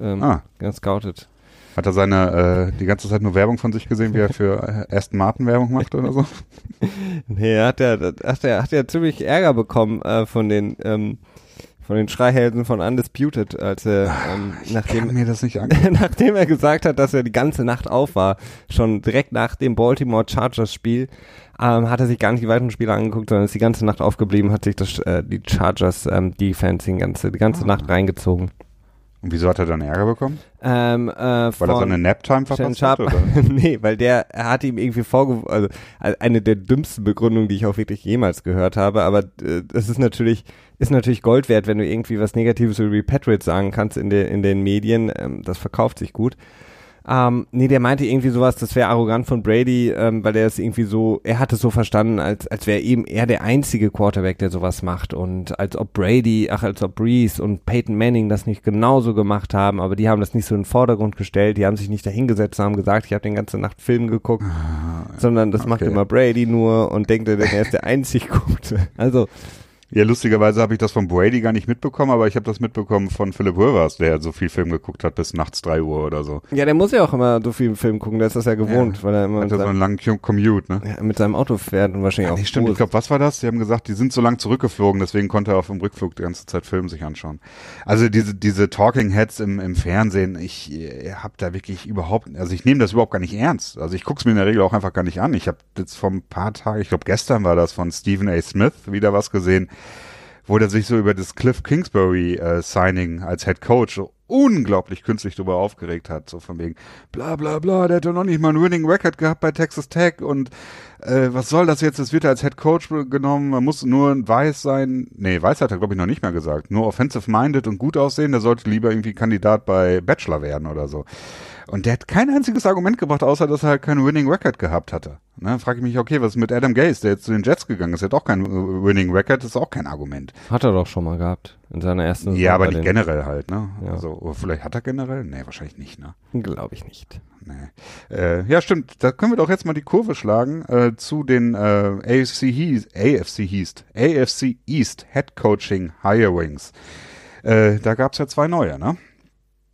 Ähm, ah. Ganz scouted. Hat er seine, äh, die ganze Zeit nur Werbung von sich gesehen, wie er für Aston Martin Werbung macht oder so? *laughs* nee, er hat ja, hat er, hat ja ziemlich Ärger bekommen äh, von den, ähm, von den Schreihelden von Undisputed, als er, ähm, nachdem, mir das nicht *laughs* nachdem er gesagt hat, dass er die ganze Nacht auf war, schon direkt nach dem Baltimore Chargers Spiel, ähm, hat er sich gar nicht die weiteren Spiele angeguckt, sondern ist die ganze Nacht aufgeblieben, hat sich das, äh, die Chargers ähm, Defense die ganze, die ganze ah. Nacht reingezogen. Und wieso hat er dann Ärger bekommen? Ähm, äh, weil er seine Naptime verpasst hat? Oder? *laughs* nee, weil der er hat ihm irgendwie vorgeworfen, also eine der dümmsten Begründungen, die ich auch wirklich jemals gehört habe, aber äh, das ist natürlich ist natürlich Gold wert, wenn du irgendwie was Negatives über Patriots sagen kannst in, de, in den Medien. Ähm, das verkauft sich gut. Ähm, nee, der meinte irgendwie sowas, das wäre arrogant von Brady, ähm, weil er es irgendwie so, er hat es so verstanden, als, als wäre eben er der einzige Quarterback, der sowas macht und als ob Brady, ach, als ob Breeze und Peyton Manning das nicht genauso gemacht haben, aber die haben das nicht so in den Vordergrund gestellt, die haben sich nicht dahingesetzt und haben gesagt, ich habe den ganze Nacht Film geguckt, ah, sondern das okay. macht immer Brady nur und denkt, er ist der einzig *laughs* Gute. Also, ja, lustigerweise habe ich das von Brady gar nicht mitbekommen, aber ich habe das mitbekommen von Philip Rivers, der so viel Film geguckt hat bis nachts drei Uhr oder so. Ja, der muss ja auch immer so viel Film gucken, der ist das ja gewohnt, ja, weil er immer hat so einen langen Commute, ne? Ja, mit seinem Auto fährt und wahrscheinlich ja, auch. Nee, stimmt, ich glaube, was war das? Die haben gesagt, die sind so lang zurückgeflogen, deswegen konnte er auf dem Rückflug die ganze Zeit Film sich anschauen. Also diese diese Talking Heads im, im Fernsehen, ich äh, habe da wirklich überhaupt, also ich nehme das überhaupt gar nicht ernst. Also ich gucke es mir in der Regel auch einfach gar nicht an. Ich habe jetzt vor ein paar Tagen, ich glaube gestern war das von Stephen A. Smith wieder was gesehen wo der sich so über das Cliff Kingsbury äh, Signing als Head Coach so unglaublich künstlich darüber aufgeregt hat, so von wegen bla bla bla, der hat doch noch nicht mal einen Winning Record gehabt bei Texas Tech und äh, was soll das jetzt, das wird er als Head Coach genommen, man muss nur ein Weiß sein, nee, Weiß hat er glaube ich noch nicht mehr gesagt, nur offensive minded und gut aussehen, der sollte lieber irgendwie Kandidat bei Bachelor werden oder so. Und der hat kein einziges Argument gebracht, außer dass er halt keinen Winning Record gehabt hatte. Ne, frage ich mich, okay, was ist mit Adam Gase, der jetzt zu den Jets gegangen ist? Der hat auch kein Winning Record, das ist auch kein Argument. Hat er doch schon mal gehabt. In seiner ersten Saison Ja, aber nicht generell halt, ne? Ja. Also, vielleicht hat er generell? Nee, wahrscheinlich nicht, ne? Glaube ich nicht. Nee. Äh, ja, stimmt. Da können wir doch jetzt mal die Kurve schlagen äh, zu den äh, AFC East, AFC East, AFC East Head Coaching Hirings. Äh, da gab's ja zwei neue, ne?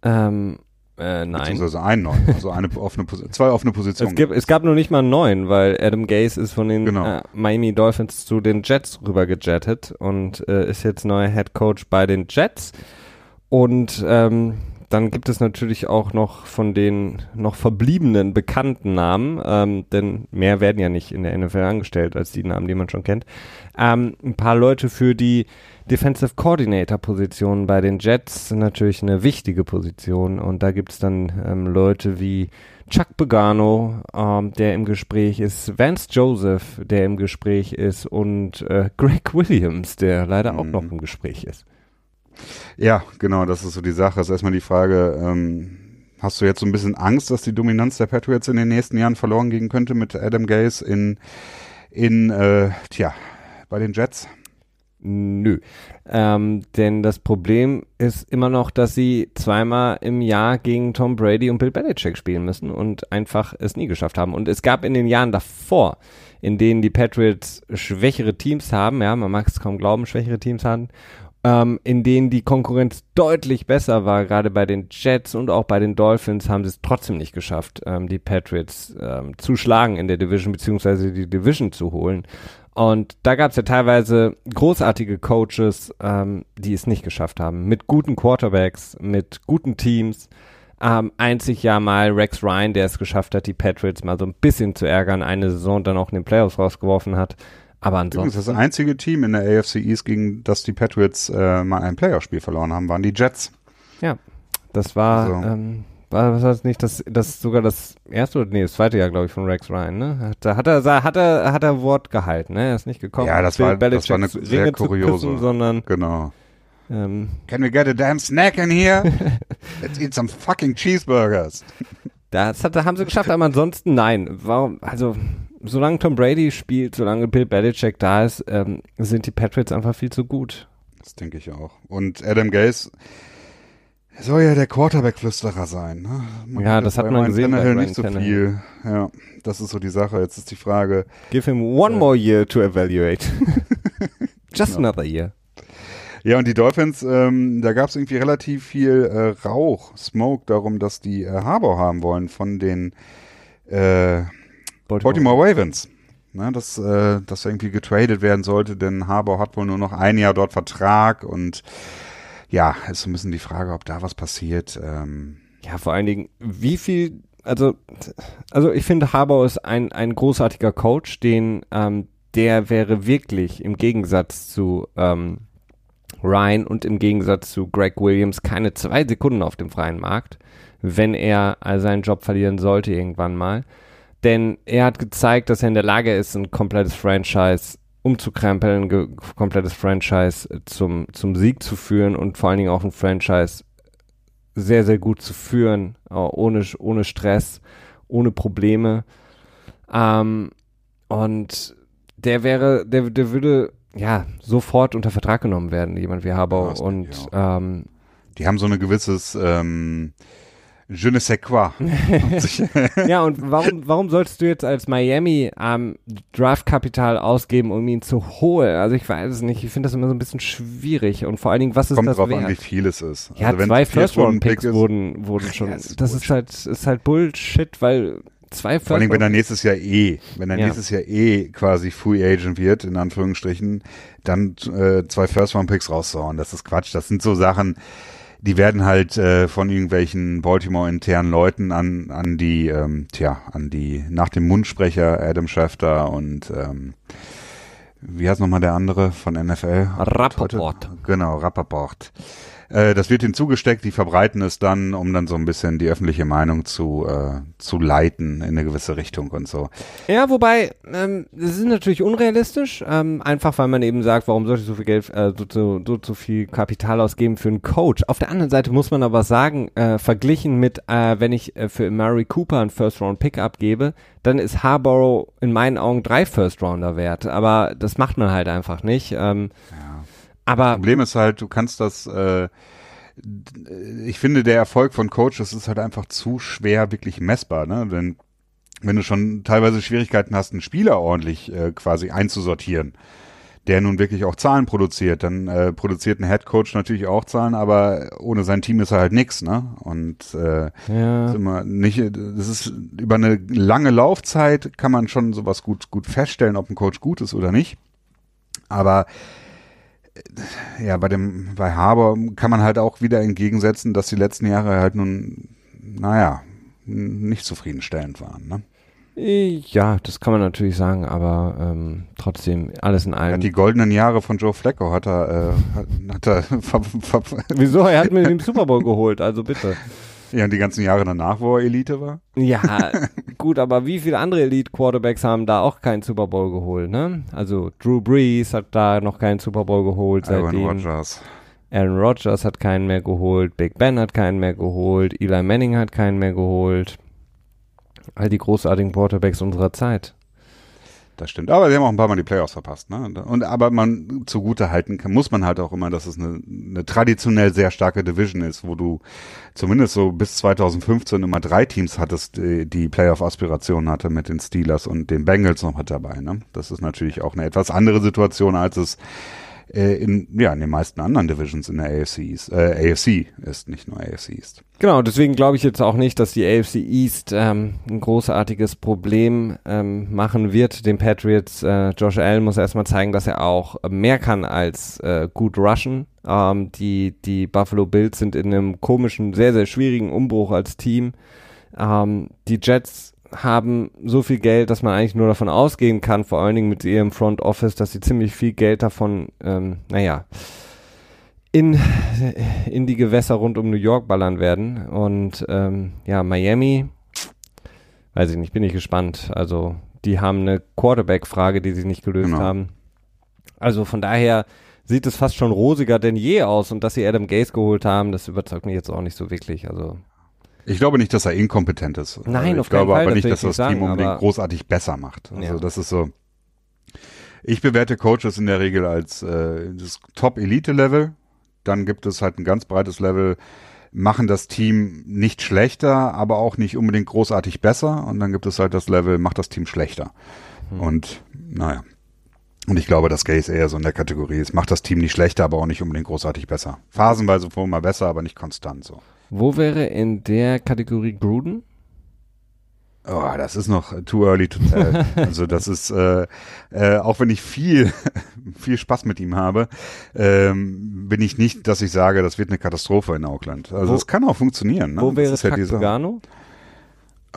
Ähm, äh, nein. Beziehungsweise einen neuen, also eine *laughs* offene, zwei offene Positionen. Es, gibt, es gab nur nicht mal einen neuen, weil Adam Gase ist von den genau. äh, Miami Dolphins zu den Jets rübergejettet und äh, ist jetzt neuer Head Coach bei den Jets. Und ähm, dann gibt es natürlich auch noch von den noch verbliebenen bekannten Namen, ähm, denn mehr werden ja nicht in der NFL angestellt als die Namen, die man schon kennt. Ähm, ein paar Leute für die Defensive Coordinator Position bei den Jets sind natürlich eine wichtige Position und da gibt es dann ähm, Leute wie Chuck Pagano, ähm, der im Gespräch ist, Vance Joseph, der im Gespräch ist und äh, Greg Williams, der leider mhm. auch noch im Gespräch ist. Ja, genau, das ist so die Sache. Das ist erstmal die Frage, ähm, hast du jetzt so ein bisschen Angst, dass die Dominanz der Patriots in den nächsten Jahren verloren gehen könnte mit Adam Gase in, in äh, tja, bei den Jets? Nö. Ähm, denn das Problem ist immer noch, dass sie zweimal im Jahr gegen Tom Brady und Bill Belichick spielen müssen und einfach es nie geschafft haben. Und es gab in den Jahren davor, in denen die Patriots schwächere Teams haben, ja, man mag es kaum glauben, schwächere Teams haben, ähm, in denen die Konkurrenz deutlich besser war, gerade bei den Jets und auch bei den Dolphins, haben sie es trotzdem nicht geschafft, ähm, die Patriots ähm, zu schlagen in der Division, beziehungsweise die Division zu holen. Und da gab es ja teilweise großartige Coaches, ähm, die es nicht geschafft haben. Mit guten Quarterbacks, mit guten Teams. Ähm, einzig ja mal Rex Ryan, der es geschafft hat, die Patriots mal so ein bisschen zu ärgern, eine Saison dann auch in den Playoffs rausgeworfen hat. Aber ansonsten. Das einzige Team in der AFC East, gegen das die Patriots äh, mal ein Playoff-Spiel verloren haben, waren die Jets. Ja, das war, so. ähm, war was heißt nicht, das, das sogar das erste oder nee, das zweite Jahr, glaube ich, von Rex Ryan, ne? Da hat er, hat er, hat er Wort gehalten, ne? Er ist nicht gekommen. Ja, das war, das war eine sehr kuriose, küssen, sondern genau. Ähm, Can we get a damn snack in here? *laughs* Let's eat some fucking cheeseburgers. das hat, haben sie geschafft, aber ansonsten nein. Warum, also, solange Tom Brady spielt, solange Bill Belichick da ist, ähm, sind die Patriots einfach viel zu gut. Das denke ich auch. Und Adam Gase soll ja der Quarterback-Flüsterer sein. Ne? Man Ja, das hat bei man gesehen bei Tannehill Ryan nicht so Tannehill. viel. Ja, das ist so die Sache. Jetzt ist die Frage. Give him one more year to evaluate. *laughs* Just Genau. another year. Ja, und die Dolphins, ähm, da gab es irgendwie relativ viel äh, Rauch, Smoke darum, dass die äh, Harbour haben wollen von den äh, Baltimore Ravens. Ne, dass, äh, dass irgendwie getradet werden sollte, denn Harbour hat wohl nur noch ein Jahr dort Vertrag und ja, ist so ein bisschen die Frage, ob da was passiert. Ähm, Ja, vor allen Dingen, wie viel, also, also ich finde, Harbour ist ein, ein großartiger Coach, den, ähm, der wäre wirklich im Gegensatz zu ähm, Ryan und im Gegensatz zu Greg Williams keine zwei Sekunden auf dem freien Markt, wenn er seinen Job verlieren sollte irgendwann mal. Denn er hat gezeigt, dass er in der Lage ist, ein komplettes Franchise umzukrempeln, ge- komplettes Franchise zum, zum Sieg zu führen und vor allen Dingen auch ein Franchise sehr, sehr gut zu führen, äh, ohne, ohne Stress, ohne Probleme. Ähm, und der wäre, der, der würde ja sofort unter Vertrag genommen werden, jemand wie Ja, denke und ich ähm, die haben so ein gewisses ähm, Je ne sais quoi. *laughs* ja, und warum, warum solltest du jetzt als Miami ähm, Draftkapital ausgeben, um ihn zu holen? Also ich weiß es nicht. Ich finde das immer so ein bisschen schwierig. Und vor allen Dingen, was ist Kommt das drauf wert? an, wie viel es ist. Ja, Also wenn zwei First-Round-Picks wurden, wurden schon. Ja, ist das ist halt, ist halt Bullshit, weil zwei Vor allem, wenn er nächstes Jahr eh, wenn er Ja. nächstes Jahr eh quasi Free Agent wird, in Anführungsstrichen, dann äh, zwei First-Round-Picks rauszuhauen. Das ist Quatsch. Das sind so Sachen, die werden halt äh, von irgendwelchen Baltimore-internen Leuten an, an die, ähm, tja, an die, nach dem Mundsprecher Adam Schefter und ähm, wie heißt nochmal der andere von NFL? Rappaport. Genau, Rappaport. Äh, das wird ihnen zugesteckt, die verbreiten es dann, um dann so ein bisschen die öffentliche Meinung zu, äh, zu leiten in eine gewisse Richtung und so. Ja, wobei, ähm, das ist natürlich unrealistisch, ähm, einfach weil man eben sagt, warum sollte ich so viel Geld, äh, so, so, so, so viel Kapital ausgeben für einen Coach. Auf der anderen Seite muss man aber sagen, äh, verglichen mit, äh, wenn ich äh, für Mary Cooper einen First-Round-Pick abgebe, dann ist Harborough in meinen Augen drei First-Rounder wert. Aber das macht man halt einfach nicht. Ähm, Ja. Aber Problem ist halt, du kannst das, äh, ich finde, der Erfolg von Coaches ist halt einfach zu schwer wirklich messbar, ne? Denn wenn du schon teilweise Schwierigkeiten hast, einen Spieler ordentlich äh, quasi einzusortieren, der nun wirklich auch Zahlen produziert, dann äh, produziert ein Head Coach natürlich auch Zahlen, aber ohne sein Team ist er halt nix, ne? Und äh, ja. ist immer nicht, das ist über eine lange Laufzeit kann man schon sowas gut, gut feststellen, ob ein Coach gut ist oder nicht. Aber ja, bei dem, bei Haber kann man halt auch wieder entgegensetzen, dass die letzten Jahre halt nun, naja, nicht zufriedenstellend waren. Ne? Ja, das kann man natürlich sagen, aber ähm, trotzdem alles in allem. hat die goldenen Jahre von Joe Flacco hat er, äh, hat, hat er *laughs* Wieso? Er hat mir den Super Bowl geholt, also bitte. Ja, die ganzen Jahre danach, wo er Elite war. Ja, *laughs* gut, aber wie viele andere Elite-Quarterbacks haben da auch keinen Super Bowl geholt, ne? Also Drew Brees hat da noch keinen Super Bowl geholt Aaron seitdem. Rodgers. Aaron Rodgers hat keinen mehr geholt, Big Ben hat keinen mehr geholt, Eli Manning hat keinen mehr geholt. All die großartigen Quarterbacks unserer Zeit. Das stimmt. Aber sie haben auch ein paar Mal die Playoffs verpasst. Ne? Und aber man zugute halten kann, muss man halt auch immer, dass es eine, eine traditionell sehr starke Division ist, wo du zumindest so bis 2015 immer drei Teams hattest, die, die Playoff-Aspirationen hatte mit den Steelers und den Bengals noch mit dabei. Ne? Das ist natürlich auch eine etwas andere Situation, als es äh, in, ja, in den meisten anderen Divisions in der AFC ist. Äh, AFC ist, nicht nur AFC ist. Genau, deswegen glaube ich jetzt auch nicht, dass die AFC East ähm, ein großartiges Problem ähm, machen wird. Den Patriots, äh, Josh Allen muss erstmal zeigen, dass er auch mehr kann als äh, gut rushen. Ähm, die, die Buffalo Bills sind in einem komischen, sehr, sehr schwierigen Umbruch als Team. Ähm, die Jets haben so viel Geld, dass man eigentlich nur davon ausgehen kann, vor allen Dingen mit ihrem Front Office, dass sie ziemlich viel Geld davon, ähm, naja, in, in die Gewässer rund um New York ballern werden. Und ähm, ja, Miami, weiß ich nicht, bin ich gespannt. Also, die haben eine Quarterback-Frage, die sie nicht gelöst Genau. haben. Also von daher sieht es fast schon rosiger denn je aus und dass sie Adam Gaze geholt haben, das überzeugt mich jetzt auch nicht so wirklich. Also ich glaube nicht, dass er inkompetent ist. Nein, also ich auf glaube Fall, aber das nicht, dass das ich Team sagen, unbedingt aber- großartig besser macht. Also Ja. das ist so. Ich bewerte Coaches in der Regel als äh, das Top-Elite-Level. Dann gibt es halt ein ganz breites Level, machen das Team nicht schlechter, aber auch nicht unbedingt großartig besser. Und dann gibt es halt das Level, macht das Team schlechter. Hm. Und naja. Und ich glaube, dass Gaze eher so in der Kategorie ist. Macht das Team nicht schlechter, aber auch nicht unbedingt großartig besser. Phasenweise wohl mal besser, aber nicht konstant so. Wo wäre in der Kategorie Gruden? Oh, das ist noch too early to tell. *laughs* also das ist, äh, äh, auch wenn ich viel, *laughs* viel Spaß mit ihm habe, ähm, bin ich nicht, dass ich sage, das wird eine Katastrophe in Auckland. Also es kann auch funktionieren. Ne? Wo Das wäre ist die Sache. Pagano?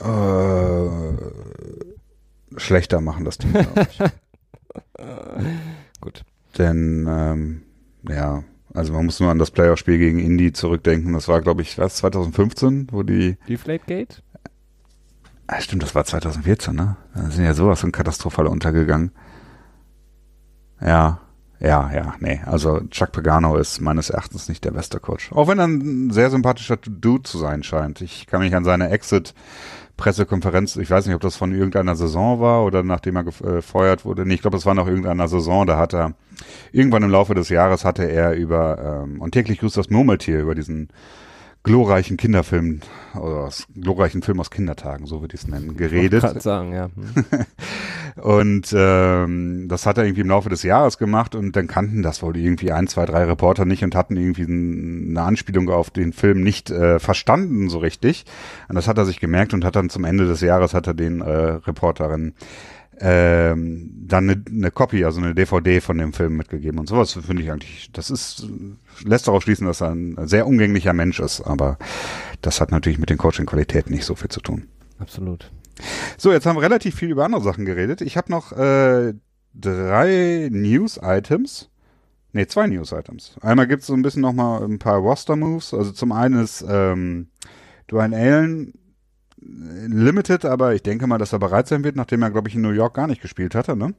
Äh, schlechter machen das Team, glaube ich. *laughs* Gut. Denn, ähm, ja, also man muss nur an das Playoff-Spiel gegen Indy zurückdenken. Das war, glaube ich, was, 2015, wo die, Deflategate? ah, stimmt, das war 2014, ne? Da sind ja sowas von katastrophal untergegangen. Ja, ja, ja, nee. Also Chuck Pagano ist meines Erachtens nicht der beste Coach. Auch wenn er ein sehr sympathischer Dude zu sein scheint. Ich kann mich an seine Exit-Pressekonferenz, ich weiß nicht, ob das von irgendeiner Saison war oder nachdem er gefeuert wurde. Nee, ich glaube, das war nach irgendeiner Saison. Da hat er, irgendwann im Laufe des Jahres hatte er über, ähm, und täglich grüßt das Murmeltier, über diesen glorreichen Kinderfilm, oder aus, glorreichen Film aus Kindertagen, so würde ich es nennen, geredet. Grad sagen, ja. *laughs* Und ähm, das hat er irgendwie im Laufe des Jahres gemacht und dann kannten das wohl irgendwie ein, zwei, drei Reporter nicht und hatten irgendwie eine Anspielung auf den Film nicht äh, verstanden so richtig. Und das hat er sich gemerkt und hat dann zum Ende des Jahres hat er den äh, Reporterin ähm, dann eine, eine Copy, also eine DVD von dem Film mitgegeben und sowas finde ich eigentlich, das ist, lässt darauf schließen, dass er ein sehr umgänglicher Mensch ist, aber das hat natürlich mit den Coaching-Qualitäten nicht so viel zu tun. Absolut. So, jetzt haben wir relativ viel über andere Sachen geredet. Ich habe noch äh, drei News-Items. Ne, zwei News-Items. Einmal gibt's so ein bisschen noch mal ein paar Roster-Moves. Also zum einen ist ähm, Dwayne Allen äh, limited, aber ich denke mal, dass er bereit sein wird, nachdem er, glaube ich, in New York gar nicht gespielt hatte, ne?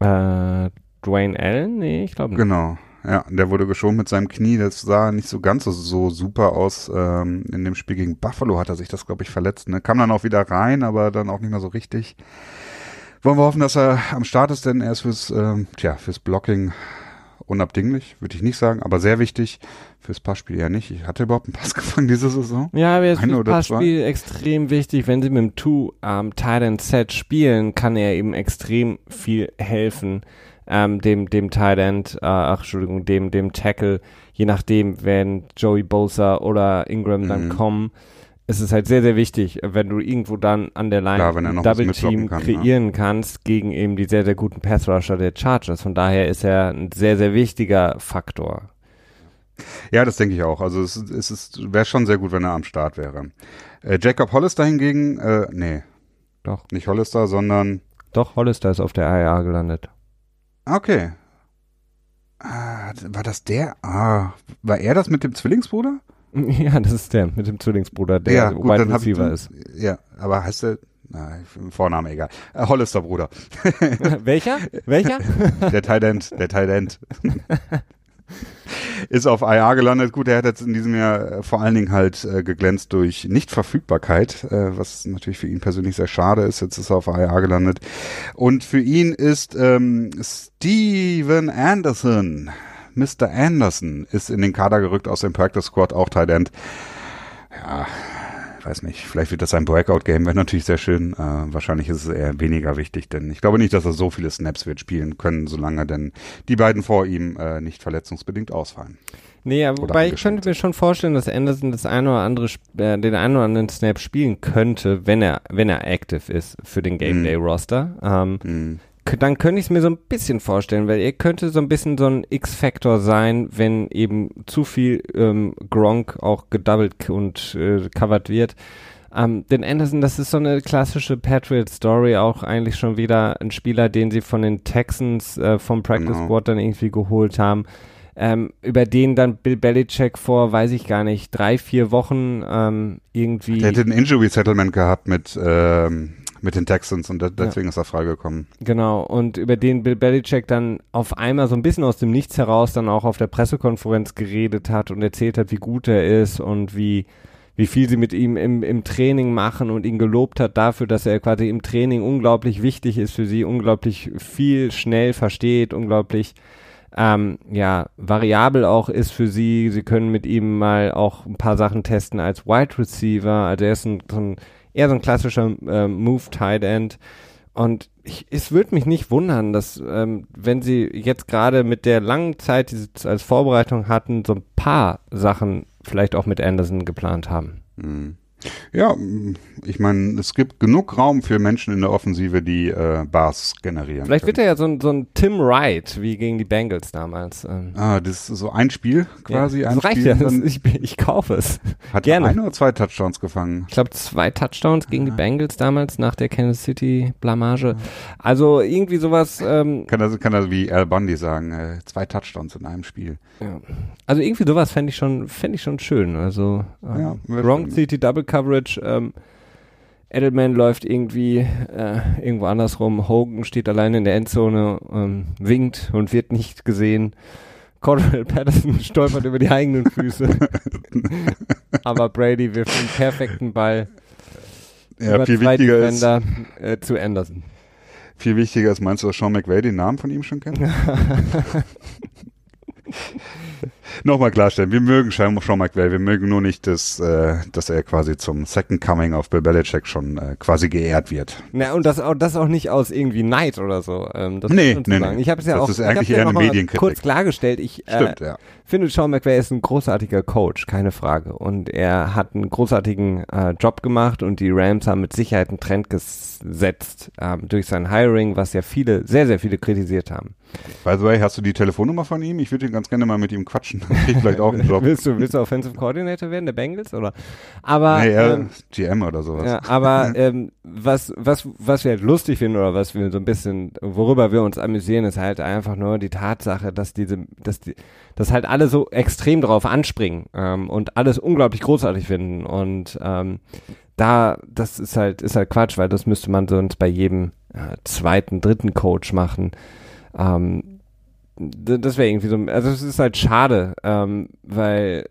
Äh, Dwayne Allen? Nee, ich glaube nicht. Genau. Ja, der wurde geschoben mit seinem Knie. Das sah nicht so ganz so, so super aus. Ähm, in dem Spiel gegen Buffalo hat er sich das, glaube ich, verletzt. Ne? Kam dann auch wieder rein, aber dann auch nicht mehr so richtig. Wollen wir hoffen, dass er am Start ist, denn er ist fürs, ähm, tja, fürs Blocking unabdinglich, würde ich nicht sagen, aber sehr wichtig. Fürs Passspiel ja nicht. Ich hatte überhaupt einen Pass *laughs* gefangen diese Saison. Ja, aber jetzt ist Passspiel extrem wichtig. Wenn sie mit dem Two ähm, Tight End Set spielen, kann er eben extrem viel helfen. Ähm, dem, dem Tight End, äh, ach, Entschuldigung, dem, dem Tackle, je nachdem, wenn Joey Bosa oder Ingram dann Mhm. kommen, ist es halt sehr, sehr wichtig, wenn du irgendwo dann an der Line Klar, ein Double Team kann, ne? kreieren kannst gegen eben die sehr, sehr guten Pass Rusher der Chargers. Von daher ist er ein sehr, sehr wichtiger Faktor. Ja, das denke ich auch. Also es, es ist, wäre schon sehr gut, wenn er am Start wäre. Äh, Jacob Hollister hingegen, äh, nee, Doch. nicht Hollister, sondern Doch, Hollister ist auf der IA gelandet. Okay. Ah, war das der? Ah, war er das mit dem Zwillingsbruder? *laughs* Ja, das ist der mit dem Zwillingsbruder, der ja, Wide hab ich Receiver ist. Ja, aber heißt der? Na, Vorname egal. Äh, Hollister Bruder. *laughs* Welcher? Welcher? *laughs* Der Tight End, der Tight End. ist auf IA gelandet. Gut, er hat jetzt in diesem Jahr äh, vor allen Dingen halt äh, geglänzt durch Nichtverfügbarkeit, äh, was natürlich für ihn persönlich sehr schade ist. Jetzt ist er auf IA gelandet. Und für ihn ist ähm, Steven Anderson, Mr. Anderson, ist in den Kader gerückt aus dem Practice Squad, auch Tight End. Ja, ich weiß nicht, vielleicht wird das ein Breakout-Game, wäre natürlich sehr schön. Äh, wahrscheinlich ist es eher weniger wichtig, denn ich glaube nicht, dass er so viele Snaps wird spielen können, solange denn die beiden vor ihm äh, nicht verletzungsbedingt ausfallen. Nee, aber Oder wobei ich könnte mir schon vorstellen, dass Anderson das eine oder andere, äh, den einen oder anderen Snap spielen könnte, wenn er, wenn er active ist für den Game Mhm. Day Roster. Ähm, Hm. Dann könnte ich es mir so ein bisschen vorstellen, weil er könnte so ein bisschen so ein X-Factor sein, wenn eben zu viel ähm, Gronk auch gedoubled und äh, covered wird. Ähm, denn Anderson, das ist so eine klassische Patriot-Story, auch eigentlich schon wieder ein Spieler, den sie von den Texans äh, vom Practice Genau. Squad dann irgendwie geholt haben. Ähm, über den dann Bill Belichick vor, weiß ich gar nicht, drei, vier Wochen ähm, irgendwie. Der hätte ein Injury Settlement gehabt mit, ähm, mit den Texans und deswegen ja. ist er freigekommen. Genau, und über den Bill Belichick dann auf einmal so ein bisschen aus dem Nichts heraus dann auch auf der Pressekonferenz geredet hat und erzählt hat, wie gut er ist und wie wie viel sie mit ihm im, im Training machen und ihn gelobt hat dafür, dass er quasi im Training unglaublich wichtig ist für sie, unglaublich viel schnell versteht, unglaublich ähm, ja, variabel auch ist für sie. Sie können mit ihm mal auch ein paar Sachen testen als Wide Receiver. Also er ist ein, so ein eher so ein klassischer äh, Move Tight End. Und ich, es würde mich nicht wundern, dass ähm, wenn sie jetzt gerade mit der langen Zeit, die sie als Vorbereitung hatten, so ein paar Sachen vielleicht auch mit Anderson geplant haben. Mhm. Ja, ich meine, es gibt genug Raum für Menschen in der Offensive, die äh, Bars generieren. Vielleicht können. wird er ja so ein, so ein Tim Wright, wie gegen die Bengals damals. Ähm. Ah, das ist so ein Spiel quasi. Ja, das ein reicht Spiel, ja, das, ich, ich kaufe es. Hat Gerne. ein oder zwei Touchdowns gefangen? Ich glaube, zwei Touchdowns gegen ah. die Bengals damals nach der Kansas City Blamage. Also irgendwie sowas. Ähm, kann er kann das wie Al Bundy sagen, äh, zwei Touchdowns in einem Spiel. Ja. Also irgendwie sowas fände ich schon, fände ich schon schön. Also ähm, ja, Wrong City Double Coverage. Ähm, Edelman läuft irgendwie äh, irgendwo andersrum. Hogan steht allein in der Endzone, ähm, winkt und wird nicht gesehen. Cordell *laughs* Patterson stolpert über die eigenen Füße. *laughs* Aber Brady wirft einen perfekten Ball ja, über viel zwei wichtiger Defender ist, äh, zu Anderson. Viel wichtiger ist, meinst du, dass Sean McVay den Namen von ihm schon kennt? *laughs* Nochmal klarstellen, wir mögen Sean McVay, wir mögen nur nicht, dass, äh, dass er quasi zum Second Coming of Bill Belichick schon äh, quasi geehrt wird. Na, und das auch, das auch nicht aus irgendwie Neid oder so. Ähm, das nee, nee, nee. Ich habe es ja das auch ist eigentlich eher ja eine Medienkritik. kurz klargestellt. Ich äh, Stimmt, ja. Finde, Sean McVay ist ein großartiger Coach, keine Frage. Und er hat einen großartigen äh, Job gemacht und die Rams haben mit Sicherheit einen Trend gesetzt ähm, durch sein Hiring, was ja viele, sehr, sehr viele kritisiert haben. By the way, hast du die Telefonnummer von ihm? Ich würde ganz gerne mal mit ihm quatschen. *laughs* Krieg vielleicht auch einen Job. willst, du, willst du Offensive Coordinator werden, der Bengals? Oder? Aber, nee, ja, ähm, GM oder sowas. Ja, aber *laughs* ähm, was, was, was wir halt lustig finden oder was wir so ein bisschen, worüber wir uns amüsieren, ist halt einfach nur die Tatsache, dass diese, dass die, dass halt alle so extrem drauf anspringen ähm, und alles unglaublich großartig finden. Und ähm, da, das ist halt, ist halt Quatsch, weil das müsste man sonst bei jedem äh, zweiten, dritten Coach machen. Ähm, das wäre irgendwie so, also es ist halt schade, ähm, weil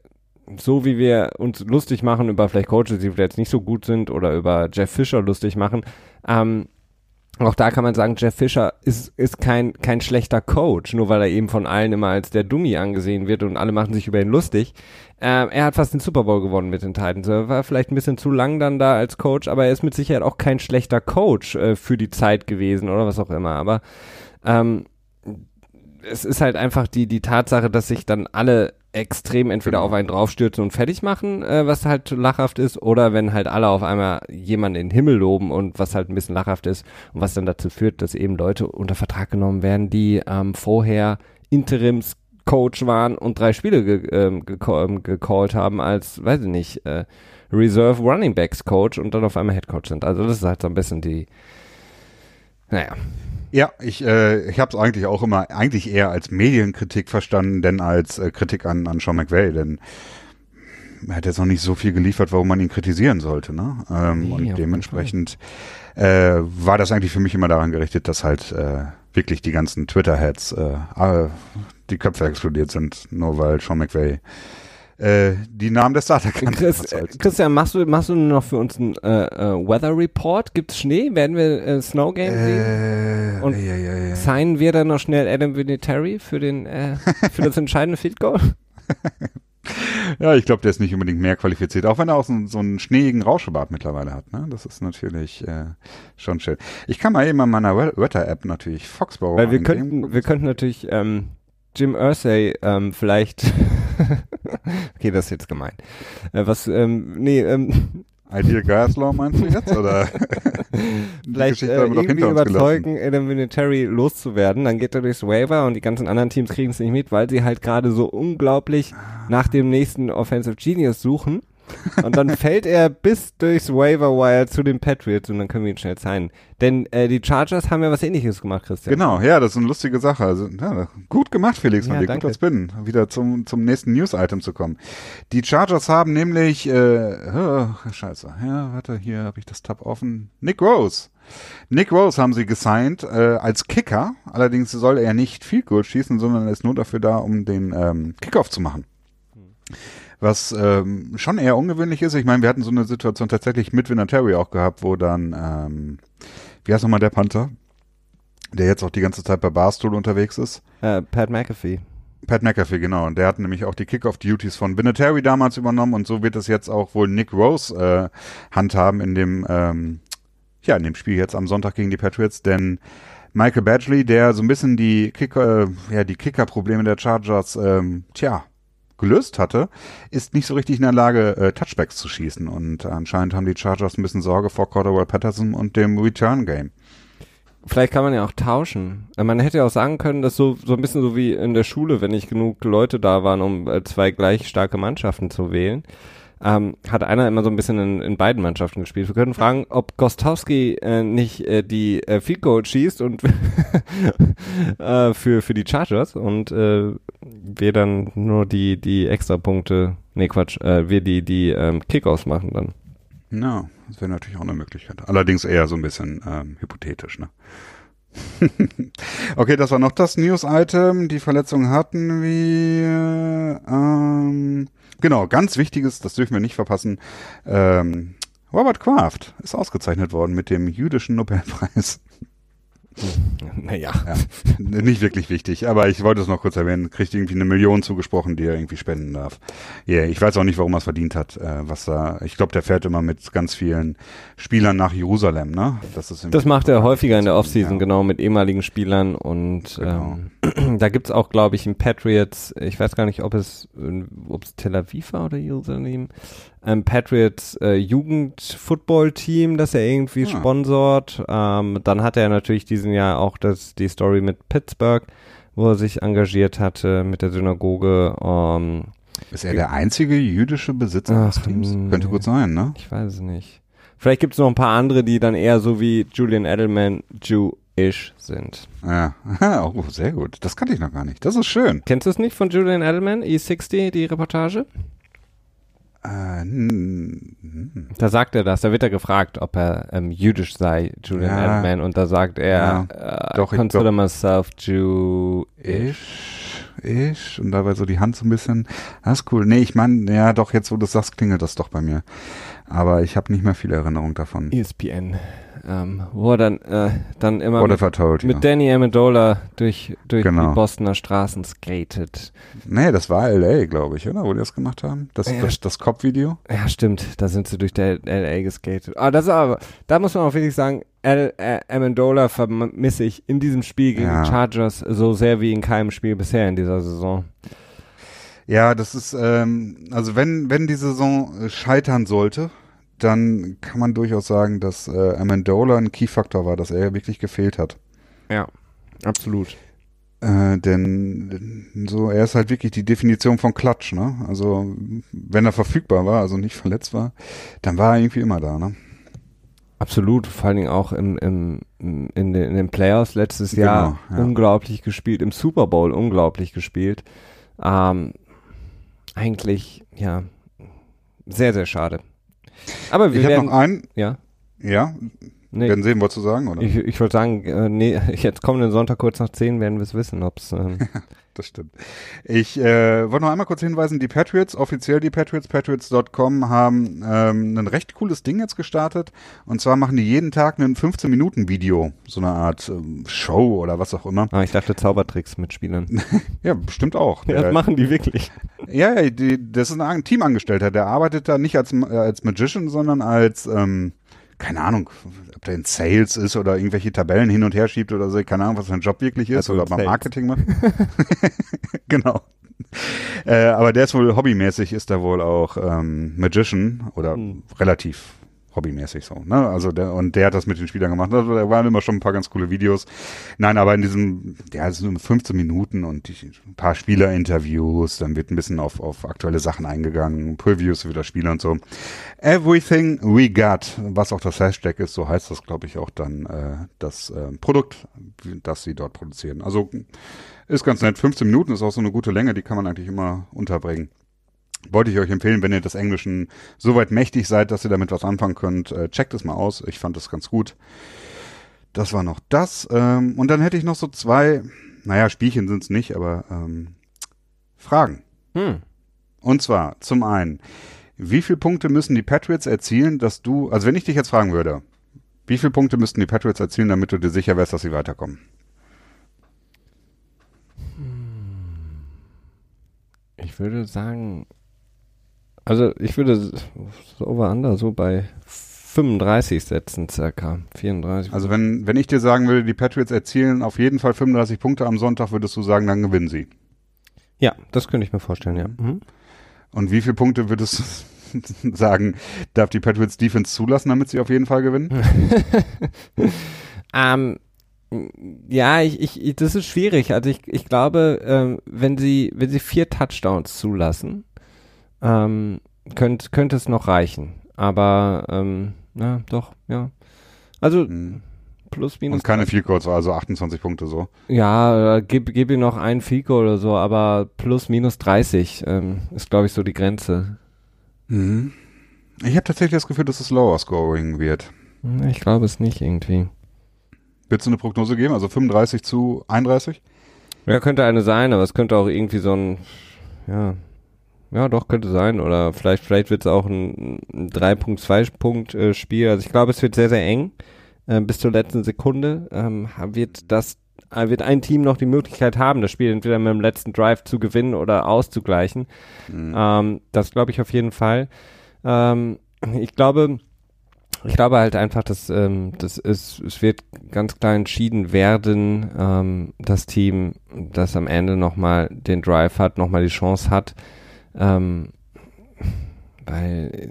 so wie wir uns lustig machen über vielleicht Coaches, die vielleicht nicht so gut sind oder über Jeff Fischer lustig machen, ähm, auch da kann man sagen, Jeff Fischer ist, ist kein, kein schlechter Coach, nur weil er eben von allen immer als der Dummy angesehen wird und alle machen sich über ihn lustig. Ähm, er hat fast den Super Bowl gewonnen mit den Titans. Er war vielleicht ein bisschen zu lang dann da als Coach, aber er ist mit Sicherheit auch kein schlechter Coach äh, für die Zeit gewesen oder was auch immer. Aber ähm, es ist halt einfach die, die Tatsache, dass sich dann alle extrem entweder genau. auf einen draufstürzen und fertig machen, äh, was halt lachhaft ist, oder wenn halt alle auf einmal jemanden in den Himmel loben und was halt ein bisschen lachhaft ist und was dann dazu führt, dass eben Leute unter Vertrag genommen werden, die ähm, vorher Interimscoach waren und drei Spiele ge ähm, ähm, gecallt haben als, weiß ich nicht, äh, Reserve Running Backs Coach und dann auf einmal Head Coach sind. Also das ist halt so ein bisschen die, naja, ja, ich, äh, ich habe es eigentlich auch immer eigentlich eher als Medienkritik verstanden, denn als äh, Kritik an, an Sean McVay, denn er hat jetzt noch nicht so viel geliefert, warum man ihn kritisieren sollte. Ne? Ähm, nee, und dementsprechend äh, war das eigentlich für mich immer daran gerichtet, dass halt äh, wirklich die ganzen Twitter-Heads äh, die Köpfe explodiert sind, nur weil Sean McVay äh, die Namen der Starter kannten. Chris, äh, Christian, machst du, machst du noch für uns einen äh, äh, Weather Report? Gibt's Schnee? Werden wir äh, Snow Game sehen? Und ja, ja, ja. signen wir dann noch schnell Adam Vinatieri für den äh, für das *laughs* entscheidende Field Goal? ja, ich glaube, der ist nicht unbedingt mehr qualifiziert, auch wenn er auch so, so einen schneeigen Rauschebart mittlerweile hat. Ne? Das ist natürlich äh, schon schön. Ich kann mal eben an meiner Wetter-App natürlich Foxborough Weil wir könnten, wir könnten natürlich ähm, Jim Ursay ähm, vielleicht *laughs* okay, das ist jetzt gemein. Äh, was, ähm, nee, ähm, *laughs* Ideal Gaslaw meinst du jetzt? Oder *laughs* vielleicht äh, irgendwie überzeugen, Adam Vinatieri loszuwerden. Dann geht er durchs Waiver und die ganzen anderen Teams kriegen es nicht mit, weil sie halt gerade so unglaublich nach dem nächsten Offensive Genius suchen. Und dann fällt er bis durchs Waiver Wire zu den Patriots und dann können wir ihn schnell zeigen. Denn äh, die Chargers haben ja was ähnliches gemacht, Christian. Genau, ja, das ist eine lustige Sache. Also, ja, gut gemacht, Felix, von ja, dir. Danke. Gut Spin. Wieder zum, zum nächsten News-Item zu kommen. Die Chargers haben nämlich, äh, oh, scheiße, ja, warte, hier habe ich das Tab offen. Nick Rose Nick Rose haben sie gesigned äh, als Kicker. Allerdings soll er nicht viel Goal schießen, sondern er ist nur dafür da, um den ähm, Kickoff zu machen. Was ähm, schon eher ungewöhnlich ist. Ich meine, wir hatten so eine Situation tatsächlich mit Vinatieri auch gehabt, wo dann, ähm, wie heißt nochmal der Panther? Der jetzt auch die ganze Zeit bei Barstool unterwegs ist. Äh, Pat McAfee. Pat McAfee, genau. Und der hat nämlich auch die Kickoff-Duties von Vinatieri damals übernommen und so wird es jetzt auch wohl Nick Rose äh, handhaben in dem, ähm, ja, in dem Spiel jetzt am Sonntag gegen die Patriots, denn Michael Badgley, der so ein bisschen die Kicker, äh, ja, die Kicker-Probleme der Chargers, ähm, tja, gelöst hatte, ist nicht so richtig in der Lage, äh, Touchbacks zu schießen. Und anscheinend haben die Chargers ein bisschen Sorge vor Cordell Patterson und dem Return-Game. Vielleicht kann man ja auch tauschen. Äh, Man hätte ja auch sagen können, dass so, so ein bisschen so wie in der Schule, wenn nicht genug Leute da waren, um äh, zwei gleich starke Mannschaften zu wählen, ähm, hat einer immer so ein bisschen in, in beiden Mannschaften gespielt. Wir können fragen, ob Gostowski äh, nicht äh, die äh, Field Goal schießt und *laughs* äh, für, für die Chargers und äh, wir dann nur die, die Extrapunkte, nee Quatsch, äh, wir die, die ähm, Kickoffs machen dann. Ja, das wäre natürlich auch eine Möglichkeit. Allerdings eher so ein bisschen ähm, hypothetisch, ne? *laughs* okay, das war noch das News-Item. Die Verletzung hatten wir. Ähm, genau, ganz wichtiges, das dürfen wir nicht verpassen. Ähm, Robert Kraft ist ausgezeichnet worden mit dem jüdischen Nobelpreis. *laughs* Naja. Ja, nicht wirklich wichtig, aber ich wollte es noch kurz erwähnen. Kriegt irgendwie eine Million zugesprochen, die er irgendwie spenden darf. Ja, yeah, ich weiß auch nicht, warum er es verdient hat. Äh, was da, ich glaube, der fährt immer mit ganz vielen Spielern nach Jerusalem, ne? Das, ist das macht er häufiger in der Offseason, ja. genau, mit ehemaligen Spielern und genau. ähm, *clears throat* da gibt's auch, glaube ich, in Patriots, ich weiß gar nicht, ob es, ob es Tel Aviv war oder Jerusalem, ähm, Patriots äh, Jugend-Football-Team, das er irgendwie ah. sponsort. Ähm, dann hat er natürlich diesen Jahr auch das, die Story mit Pittsburgh, wo er sich engagiert hatte mit der Synagoge. Ähm, ist er der einzige jüdische Besitzer des Teams? Könnte gut sein, ne? Ich weiß es nicht. Vielleicht gibt es noch ein paar andere, die dann eher so wie Julian Edelman Jewish sind. Ja, *laughs* oh, sehr gut. Das kannte ich noch gar nicht. Das ist schön. Kennst du es nicht von Julian Edelman, E60, die Reportage? Äh, da sagt er das, da wird er gefragt, ob er ähm, jüdisch sei, Julian ja, Edelman, und da sagt er, ja, äh, doch, consider doch, myself Jewish. Ich, und dabei so die Hand so ein bisschen, das ist cool. Nee, ich meine, ja doch, jetzt wo du das sagst, klingelt das doch bei mir. Aber ich habe nicht mehr viel Erinnerung davon. ESPN ähm, wo er dann, äh, dann immer mit, told, mit ja. Danny Amendola durch, durch genau. die Bostoner Straßen skatet. Nee, das war L.A., glaube ich, oder? Wo die das gemacht haben? Das, ja. das, das Cop-Video? Ja, stimmt. Da sind sie durch der L.A. geskatet. Ah, das ist aber, da muss man auch wirklich sagen, L äh, Amendola vermisse ich in diesem Spiel gegen ja. die Chargers so sehr wie in keinem Spiel bisher in dieser Saison. Ja, das ist, ähm, also wenn, wenn die Saison äh, scheitern sollte, dann kann man durchaus sagen, dass äh, Amendola ein Key-Faktor war, dass er wirklich gefehlt hat. Ja, absolut. Äh, denn so, er ist halt wirklich die Definition von Klatsch, ne? Also, wenn er verfügbar war, also nicht verletzt war, dann war er irgendwie immer da, ne? Absolut, vor allen Dingen auch im, im, in, den, in den Playoffs letztes genau, Jahr ja. unglaublich gespielt, im Super Bowl unglaublich gespielt. Ähm, eigentlich, ja, sehr, sehr schade. Aber wir ich werden noch einen. Ja. Ja. Nee. Werden sehen, wolltest du sagen, oder? Ich, ich wollte sagen, äh, nee, *laughs* jetzt kommenden Sonntag kurz nach 10 werden wir es wissen, ob es. Ähm *laughs* das stimmt. Ich äh, wollte noch einmal kurz hinweisen, die Patriots, offiziell die Patriots, patriots.com haben ähm, ein recht cooles Ding jetzt gestartet. Und zwar machen die jeden Tag ein 15-Minuten-Video, so eine Art ähm, Show oder was auch immer. Ah, ich dachte Zaubertricks mit Spielern. *laughs* ja, bestimmt auch. Ja, das machen die wirklich. Ja, ja die, das ist ein Teamangestellter, der arbeitet da nicht als, äh, als Magician, sondern als ähm, keine Ahnung, ob der in Sales ist oder irgendwelche Tabellen hin und her schiebt oder so, keine Ahnung, was sein Job wirklich ist also oder ob man Marketing macht. *laughs* genau. Äh, aber der ist wohl hobbymäßig, ist er wohl auch ähm, Magician oder hm. relativ hobbymäßig so. Ne? Also der, und der hat das mit den Spielern gemacht. Also, da waren immer schon ein paar ganz coole Videos. Nein, aber in diesem, ja, es sind 15 Minuten und die, ein paar Spielerinterviews, dann wird ein bisschen auf, auf aktuelle Sachen eingegangen, Previews für das Spiel und so. Everything we got, was auch das Hashtag ist, so heißt das, glaube ich, auch dann äh, das äh, Produkt, das sie dort produzieren. Also ist ganz nett. 15 Minuten ist auch so eine gute Länge, die kann man eigentlich immer unterbringen wollte ich euch empfehlen, wenn ihr des Englischen soweit mächtig seid, dass ihr damit was anfangen könnt, äh, checkt es mal aus. Ich fand das ganz gut. Das war noch das. Ähm, und dann hätte ich noch so zwei, naja, Spielchen sind es nicht, aber ähm, Fragen. Hm. Und zwar zum einen, wie viele Punkte müssen die Patriots erzielen, dass du, also wenn ich dich jetzt fragen würde, wie viele Punkte müssten die Patriots erzielen, damit du dir sicher wärst, dass sie weiterkommen? Ich würde sagen, also ich würde so over-under so bei 35 setzen circa, 34. Also wenn, wenn ich dir sagen würde, die Patriots erzielen auf jeden Fall 35 Punkte am Sonntag, würdest du sagen, dann gewinnen sie. Ja, das könnte ich mir vorstellen, ja. Mhm. Und wie viele Punkte würdest du *laughs* sagen, darf die Patriots Defense zulassen, damit sie auf jeden Fall gewinnen? *laughs* ähm, ja, ich, ich, das ist schwierig. Also ich, ich glaube, ähm, wenn sie, wenn sie vier Touchdowns zulassen, ähm, könnte, könnte es noch reichen. Aber ähm, ja, doch, ja. Also Hm. plus minus. Und keine Field Goals, also 28 Punkte so. Ja, äh, gib, gib ihm noch einen Fico oder so, aber plus minus 30 ähm, ist, glaube ich, so die Grenze. Mhm. Ich habe tatsächlich das Gefühl, dass es lower scoring wird. Hm, Ich glaube es nicht irgendwie. Willst du eine Prognose geben? Also 35 zu 31? Ja, könnte eine sein, aber es könnte auch irgendwie so ein, ja, ja, doch, könnte sein. Oder vielleicht, vielleicht wird es auch ein, ein 3-Punkt-2-Punkt-Spiel. Also ich glaube, es wird sehr, sehr eng. Äh, bis zur letzten Sekunde ähm, wird das, äh, wird ein Team noch die Möglichkeit haben, das Spiel entweder mit dem letzten Drive zu gewinnen oder auszugleichen. Mhm. Ähm, das glaube ich auf jeden Fall. Ähm, ich glaube, ich glaube halt einfach, dass ähm, das ist, es wird ganz klar entschieden werden, ähm, das Team, das am Ende nochmal den Drive hat, nochmal die Chance hat, ähm, weil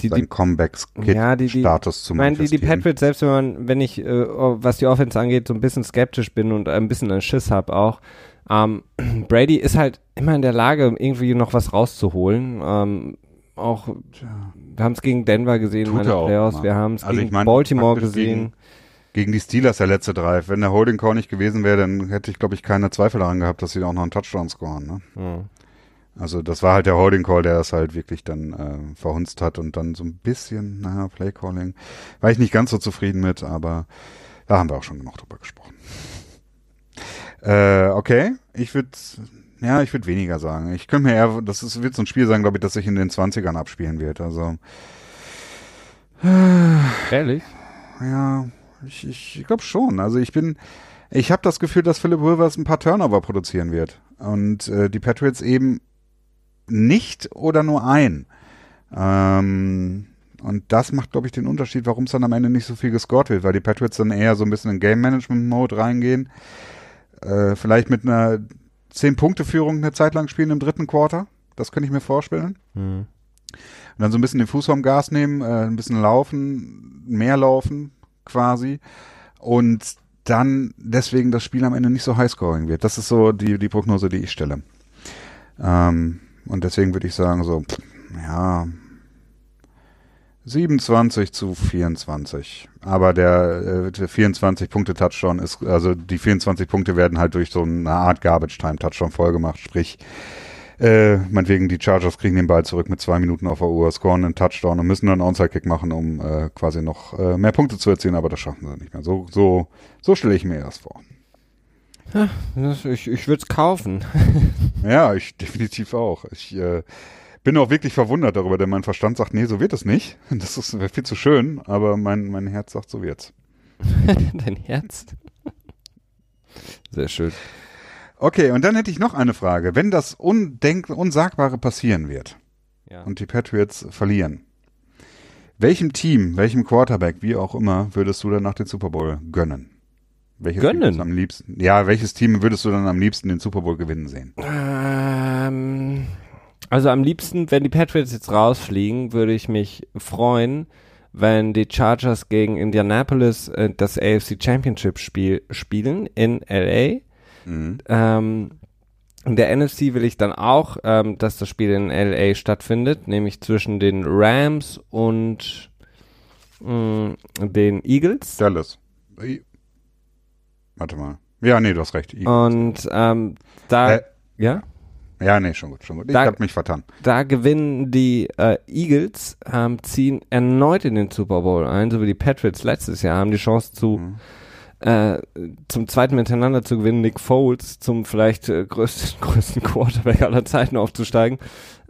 die, Sein die Comeback-Status Ja, die- die- zu ich meine, die, die. Patriots, selbst wenn man, wenn ich, äh, was die Offense angeht, so ein bisschen skeptisch bin und ein bisschen einen Schiss habe auch, ähm, *clears throat* Brady ist halt immer in der Lage, irgendwie noch was rauszuholen. Ähm, auch, wir haben es gegen Denver gesehen Tut in den Playoffs, wir haben es Also gegen ich meine, Baltimore gesehen. gegen- Gegen die Steelers der letzte Drive. Wenn der Holding Call nicht gewesen wäre, dann hätte ich, glaube ich, keine Zweifel daran gehabt, dass sie auch noch einen Touchdown scoren. Ne? Ja. Also das war halt der Holding Call, der das halt wirklich dann äh, verhunzt hat und dann so ein bisschen, naja, Play Calling, war ich nicht ganz so zufrieden mit, aber da haben wir auch schon genug drüber gesprochen. Äh, okay, ich würde, ja, ich würde weniger sagen. Ich könnte mir eher, das ist, wird so ein Spiel sein, glaube ich, das sich in den 20ern abspielen wird. Also Ehrlich? ja, ich, ich, ich glaube schon. Also ich bin, ich habe das Gefühl, dass Philip Rivers ein paar Turnover produzieren wird und äh, die Patriots eben nicht oder nur ein. Ähm, und das macht, glaube ich, den Unterschied, warum es dann am Ende nicht so viel gescored wird, weil die Patriots dann eher so ein bisschen in Game Management Mode reingehen. Äh, vielleicht mit einer 10-Punkte-Führung eine Zeit lang spielen im dritten Quarter. Das könnte ich mir vorstellen. Hm. Und dann so ein bisschen den Fuß vom Gas nehmen, äh, ein bisschen laufen, mehr laufen quasi. Und dann deswegen das Spiel am Ende nicht so highscoring wird. Das ist so die, die Prognose, die ich stelle. Ähm, und deswegen würde ich sagen, so, ja, 27 zu 24. Aber der, äh, der 24 Punkte Touchdown ist, also die 24 Punkte werden halt durch so eine Art Garbage Time Touchdown vollgemacht. Sprich, äh, meinetwegen die Chargers kriegen den Ball zurück mit zwei Minuten auf der Uhr, scoren einen Touchdown und müssen dann einen Onside Kick machen, um äh, quasi noch äh, mehr Punkte zu erzielen, aber das schaffen sie nicht mehr. So, so, so stelle ich mir das vor. Ich ich würde es kaufen. *laughs* Ja, ich *laughs* definitiv auch. Ich äh, bin auch wirklich verwundert darüber, denn mein Verstand sagt, nee, so wird es nicht. *laughs* Das ist wäre viel zu schön, aber mein, mein Herz sagt, so wird's. *laughs* Dein Herz. Sehr schön. Okay, und dann hätte ich noch eine Frage. Wenn das Undenk Unsagbare passieren wird Ja. und die Patriots verlieren, welchem Team, welchem Quarterback, wie auch immer, würdest du dann nach dem Super Bowl gönnen? Welches Team Gönnen? würdest du am liebsten? Ja, welches Team würdest du dann am liebsten den Super Bowl gewinnen sehen? Ähm, also am liebsten, wenn die Patriots jetzt rausfliegen, würde ich mich freuen, wenn die Chargers gegen Indianapolis äh, das AFC Championship Spiel spielen in LA. Mhm. Ähm, in der NFC will ich dann auch, ähm, dass das Spiel in LA stattfindet, nämlich zwischen den Rams und mh, den Eagles. Dallas. Warte mal. Ja, nee, du hast recht. Eagles. Und ähm, da, Äh, ja? ja, nee, schon gut, schon gut. Ich da- habe mich vertan. Da gewinnen die äh, Eagles, ähm, ziehen erneut in den Super Bowl ein, so wie die Patriots letztes Jahr, haben die Chance zu Mhm. Äh, zum zweiten miteinander zu gewinnen, Nick Foles zum vielleicht äh, größten, *laughs* größten Quarterback aller Zeiten aufzusteigen.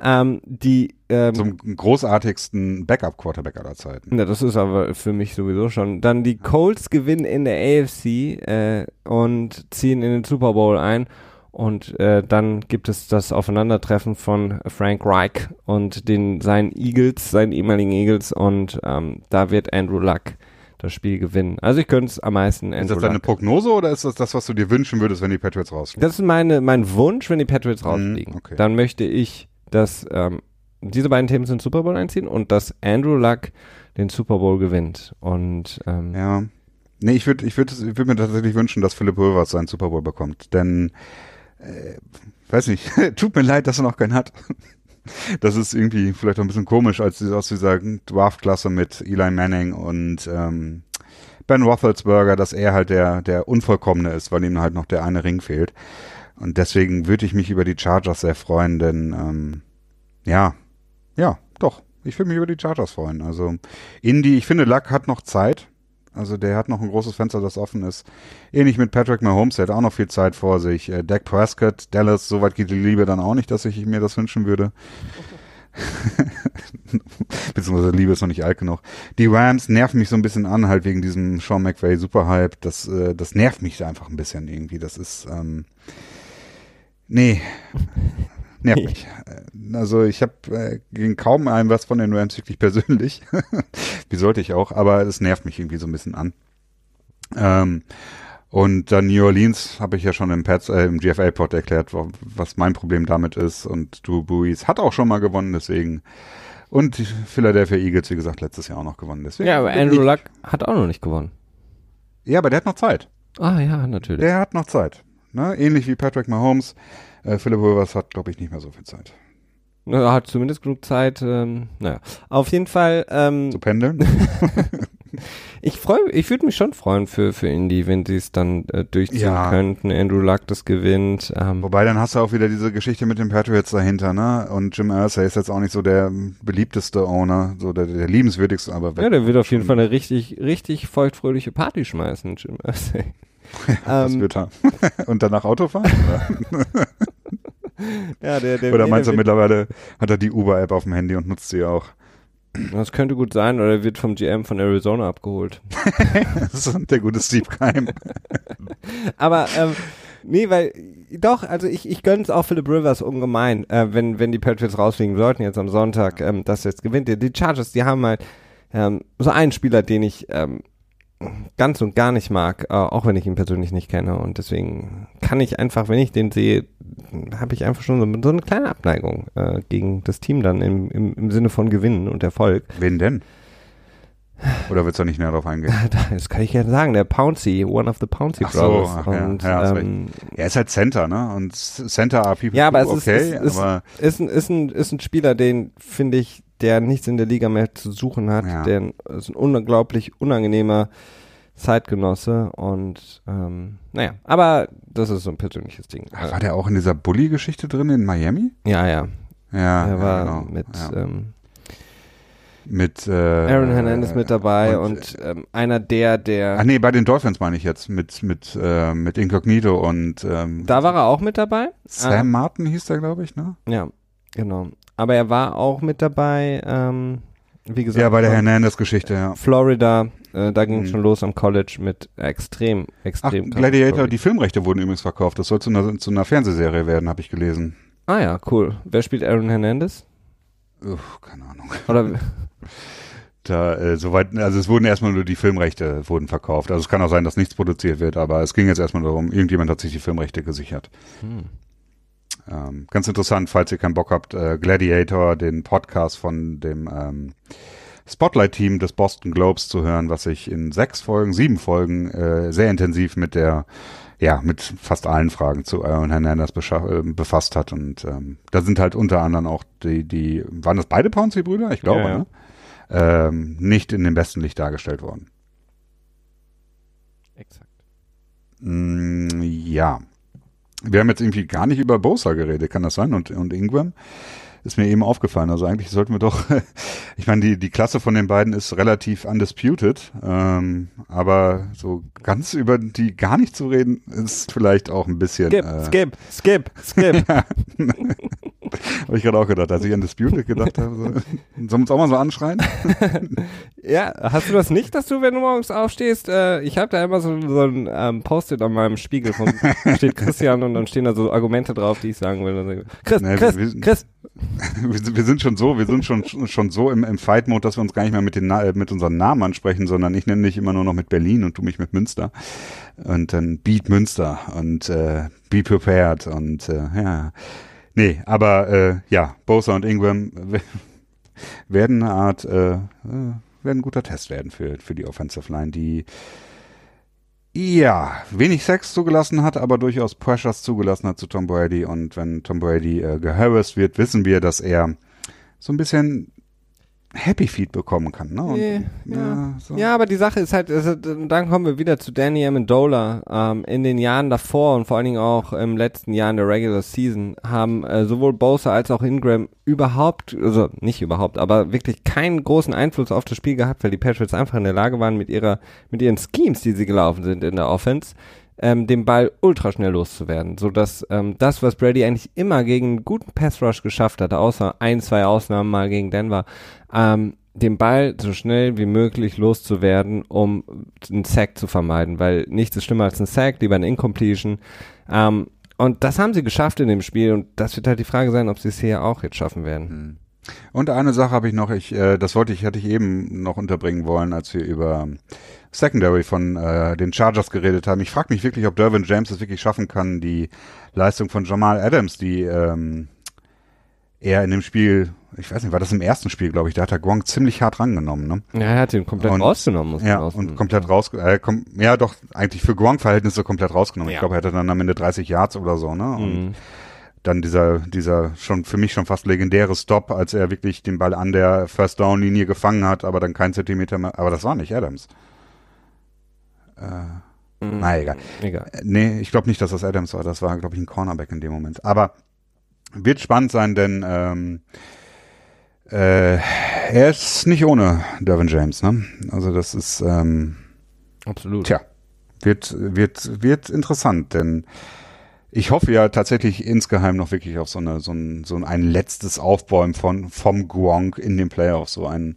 Ähm, die ähm, Zum großartigsten Backup-Quarterback aller Zeiten. ja, das ist aber für mich sowieso schon. Dann die Colts gewinnen in der AFC äh, und ziehen in den Super Bowl ein. Und äh, dann gibt es das Aufeinandertreffen von Frank Reich und den seinen Eagles, seinen ehemaligen Eagles. Und ähm, da wird Andrew Luck das Spiel gewinnen. Also ich könnte es am meisten Ist Andrew das deine Luck. Prognose oder ist das das, was du dir wünschen würdest, wenn die Patriots rausfliegen? Das ist meine, mein Wunsch, wenn die Patriots rausfliegen. okay. Dann möchte ich, dass ähm, diese beiden Teams den Super Bowl einziehen und dass Andrew Luck den Super Bowl gewinnt. Und ähm, Ja. Nee, ich würde ich würd, ich würd mir tatsächlich wünschen, dass Philipp Rivers seinen Super Bowl bekommt. Denn, äh, weiß nicht, *laughs* tut mir leid, dass er noch keinen hat. Das ist irgendwie vielleicht auch ein bisschen komisch, als aus dieser Draft-Klasse mit Eli Manning und ähm, Ben Roethlisberger, dass er halt der, der Unvollkommene ist, weil ihm halt noch der eine Ring fehlt. Und deswegen würde ich mich über die Chargers sehr freuen, denn ähm, ja, ja, doch. Ich würde mich über die Chargers freuen. Also Indy, ich finde, Luck hat noch Zeit. Also der hat noch ein großes Fenster, das offen ist. Ähnlich mit Patrick Mahomes, der hat auch noch viel Zeit vor sich. Äh, Dak Prescott, Dallas, soweit geht die Liebe dann auch nicht, dass ich mir das wünschen würde. *laughs* Beziehungsweise Liebe ist noch nicht alt genug. Die Rams nerven mich so ein bisschen an, halt wegen diesem Sean McVay Superhype. Das, äh, das nervt mich einfach ein bisschen irgendwie. Das ist, ähm, nee, nervt mich. Äh, Also ich habe äh, gegen kaum einen was von den Rams wirklich persönlich. *laughs* Wie sollte ich auch, aber es nervt mich irgendwie so ein bisschen an. Ähm, und dann New Orleans habe ich ja schon im, Pats, äh, im GFL-Pod erklärt, wa- was mein Problem damit ist. Und Drew Brees hat auch schon mal gewonnen, deswegen. Und die Philadelphia Eagles, wie gesagt, letztes Jahr auch noch gewonnen. Deswegen ja, aber Andrew Luck hat auch noch nicht gewonnen. Ja, aber der hat noch Zeit. Ah ja, natürlich. Der hat noch Zeit. Ne? Ähnlich wie Patrick Mahomes. Äh, Philip Rivers hat, glaube ich, nicht mehr so viel Zeit. Er hat zumindest genug Zeit. Ähm, naja, auf jeden Fall. Ähm, Zu pendeln. *laughs* ich freue, ich würde mich schon freuen für für Indy, wenn sie es dann äh, durchziehen Ja. könnten. Andrew Luck das gewinnt. Ähm, Wobei, dann hast du auch wieder diese Geschichte mit den Patriots dahinter, ne? Und Jim Irsay ist jetzt auch nicht so der beliebteste Owner, so der, der liebenswürdigste, aber ja, der wird auf jeden Fall eine richtig richtig feuchtfröhliche Party schmeißen, Jim Irsay. *laughs* Was ähm, wird er? *laughs* Und danach Auto fahren? Oder, *laughs* ja, der, der, oder nee, meinst du mittlerweile hat er die Uber-App auf dem Handy und nutzt sie auch? Das könnte gut sein, oder er wird vom GM von Arizona abgeholt. Das ist der gute Steve Keim. Aber ähm, nee, weil doch, also ich, ich gönn's auch Philip Rivers ungemein, äh, wenn, wenn die Patriots rausfliegen sollten jetzt am Sonntag, ähm, dass jetzt gewinnt. Die, die Chargers, die haben halt ähm, so einen Spieler, den ich ähm, ganz und gar nicht mag, äh, auch wenn ich ihn persönlich nicht kenne. Und deswegen kann ich einfach, wenn ich den sehe, habe ich einfach schon so, so eine kleine Abneigung äh, gegen das Team dann im, im, im Sinne von Gewinnen und Erfolg. Wen denn? Oder willst du nicht näher drauf eingehen? *laughs* Das kann ich ja sagen, der Pouncy, one of the Pouncy Ach so, Brothers. ach ja, und, ja, hast ähm, Er ist halt Center, ne? Und Center are people Ja, aber es ist- okay, es ist- aber ist ein, ist ein, ist ein Spieler, den finde ich, der nichts in der Liga mehr zu suchen hat. Ja. Der ist ein unglaublich unangenehmer Zeitgenosse und ähm, naja, aber das ist so ein persönliches Ding. Ach, war der auch in dieser Bully-Geschichte drin in Miami? ja, ja. Ja, er war ja, genau. mit ja. ähm, mit äh, Aaron Hernandez mit dabei und, und, ähm, einer der, der Ach nee, bei den Dolphins meine ich jetzt mit mit äh, mit Incognito und ähm, da war er auch mit dabei. Sam Martin hieß der, glaube ich, ne? Ja, genau. Aber er war auch mit dabei, ähm, wie gesagt. Ja, bei der Hernandez-Geschichte, ja. Florida, äh, da ging es Mhm. schon los am College mit extrem, Ach, extrem. Gladiator, Story. die Filmrechte wurden übrigens verkauft. Das soll zu einer, zu einer Fernsehserie werden, habe ich gelesen. Ah ja, cool. Wer spielt Aaron Hernandez? Uff, keine Ahnung. Oder *laughs* Da, äh, soweit, also es wurden erstmal nur die Filmrechte wurden verkauft. Also es kann auch sein, dass nichts produziert wird, aber es ging jetzt erstmal darum, irgendjemand hat sich die Filmrechte gesichert. hm. Ähm, ganz interessant, falls ihr keinen Bock habt, äh, Gladiator, den Podcast von dem ähm, Spotlight-Team des Boston Globes zu hören, was sich in sechs Folgen, sieben Folgen äh, sehr intensiv mit der, ja, mit fast allen Fragen zu Aaron Hernandez äh, befasst hat. Und ähm, da sind halt unter anderem auch die, die, waren das beide Pouncy-Brüder? Ich glaube, Ja, ja. ne? Ähm, nicht in dem besten Licht dargestellt worden. Exakt. Mm, ja. Wir haben jetzt irgendwie gar nicht über Bosa geredet, kann das sein? Und, und Ingram. ist mir eben aufgefallen. Also eigentlich sollten wir doch, *laughs* ich meine, die, die Klasse von den beiden ist relativ undisputed, ähm, aber so ganz über die gar nicht zu reden, ist vielleicht auch ein bisschen. Skip, äh, skip, skip, skip. *laughs* *laughs* habe ich gerade auch gedacht, als ich undisputed gedacht habe. So, sollen wir uns auch mal so anschreien? *laughs* ja, hast du das nicht, dass du, wenn du morgens aufstehst, äh, ich habe da immer so, so ein ähm, Post-it an meinem Spiegel, von, steht Christian und dann stehen da so Argumente drauf, die ich sagen will. Chris, Nee, Chris, wir- Chris. *laughs* wir, sind- wir sind schon so, wir sind schon, schon so im, im Fight-Mode, dass wir uns gar nicht mehr mit, den, äh, mit unseren Namen ansprechen, sondern ich nenne dich immer nur noch mit Berlin und du mich mit Münster. Und dann Beat Münster und äh, Be Prepared und äh, ja. Nee, aber äh, ja, Bosa und Ingram werden eine Art, äh, äh, werden ein guter Test werden für, für die Offensive Line, die ja, wenig Sex zugelassen hat, aber durchaus Pressures zugelassen hat zu Tom Brady. Und wenn Tom Brady äh, geharrasst wird, wissen wir, dass er so ein bisschen Happy Feed bekommen kann. Ne? Und, Nee, ja. so. Ja, aber die Sache ist halt, also, dann kommen wir wieder zu Danny Amendola. Ähm, in den Jahren davor und vor allen Dingen auch im letzten Jahr in der Regular Season haben äh, sowohl Bosa als auch Ingram überhaupt, also nicht überhaupt, aber wirklich keinen großen Einfluss auf das Spiel gehabt, weil die Patriots einfach in der Lage waren, mit ihrer, mit ihren Schemes, die sie gelaufen sind in der Offense, ähm, den Ball ultra schnell loszuwerden, so dass ähm, das, was Brady eigentlich immer gegen einen guten Pass Rush geschafft hat, außer ein, zwei Ausnahmen mal gegen Denver, ähm, den Ball so schnell wie möglich loszuwerden, um einen Sack zu vermeiden, weil nichts ist schlimmer als ein Sack, lieber eine Incompletion. Ähm, und das haben sie geschafft in dem Spiel und das wird halt die Frage sein, ob sie es hier auch jetzt schaffen werden. Und eine Sache habe ich noch, ich, äh, das wollte ich, hatte ich eben noch unterbringen wollen, als wir über Secondary von äh, den Chargers geredet haben. Ich frage mich wirklich, ob Dervin James es wirklich schaffen kann, die Leistung von Jamal Adams, die ähm, er in dem Spiel, ich weiß nicht, war das im ersten Spiel, glaube ich, da hat er Gronk ziemlich hart rangenommen, ne? Ja, er hat ihn komplett Und- rausgenommen, muss Ja, und komplett raus, äh, kom ja doch, eigentlich für Gronk-Verhältnisse komplett rausgenommen. Ich Ja. glaube, er hatte dann am Ende 30 Yards oder so, ne? Und Mhm. dann dieser, dieser schon für mich schon fast legendäre Stop, als er wirklich den Ball an der First Down Linie gefangen hat, aber dann kein Zentimeter mehr. Aber das war nicht Adams. Äh, Mhm. na egal. Egal. Nee, ich glaube nicht, dass das Adams war. Das war, glaube ich, ein Cornerback in dem Moment. Aber wird spannend sein, denn ähm, äh, er ist nicht ohne Dervin James, ne? Also das ist ähm, Absolut. Tja, wird, wird, wird interessant, denn ich hoffe ja tatsächlich insgeheim noch wirklich auf so eine, so ein, so ein letztes Aufbäumen von, vom Gronk in den Playoffs, so ein,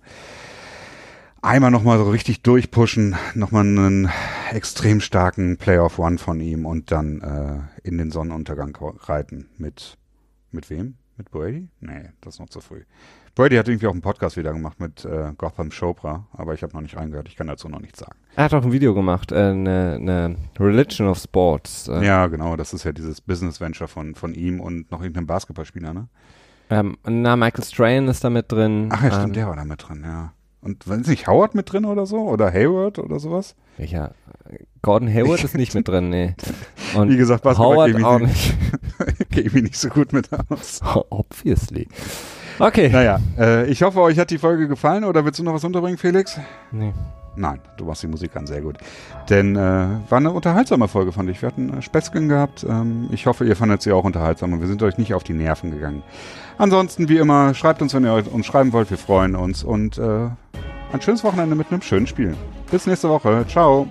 einmal nochmal so richtig durchpushen, nochmal einen extrem starken Playoff One von ihm und dann, äh, in den Sonnenuntergang reiten mit, mit wem? Mit Brady? Nee, das ist noch zu früh. Brady hat irgendwie auch einen Podcast wieder gemacht mit äh, Gotham Chopra, aber ich habe noch nicht reingehört, ich kann dazu noch nichts sagen. Er hat auch ein Video gemacht, eine äh, ne ne Religion of Sports. Äh, Ja, genau, das ist ja dieses Business Venture von, von ihm und noch irgendeinem Basketballspieler, ne? ähm, na, Michael Strahan ist da mit drin. Ach ja, stimmt, ähm, der war da mit drin, ja. Und ist nicht Howard mit drin oder so? Oder Hayward oder sowas? Welcher? Gordon Hayward ist nicht mit drin, nee. Und *laughs* Wie gesagt, Basketball Howard auch ich, nicht. käme ich *laughs* nicht so gut mit aus. *laughs* Obviously. Okay. Naja, äh, ich hoffe, euch hat die Folge gefallen oder willst du noch was unterbringen, Felix? Nee. Nein, du machst die Musik an, sehr gut. Denn äh, war eine unterhaltsame Folge, fand ich. Wir hatten äh, Späßchen gehabt. Ähm, ich hoffe, ihr fandet sie auch unterhaltsam und wir sind euch nicht auf die Nerven gegangen. Ansonsten, wie immer, schreibt uns, wenn ihr uns schreiben wollt. Wir freuen uns und äh, ein schönes Wochenende mit einem schönen Spiel. Bis nächste Woche. Ciao.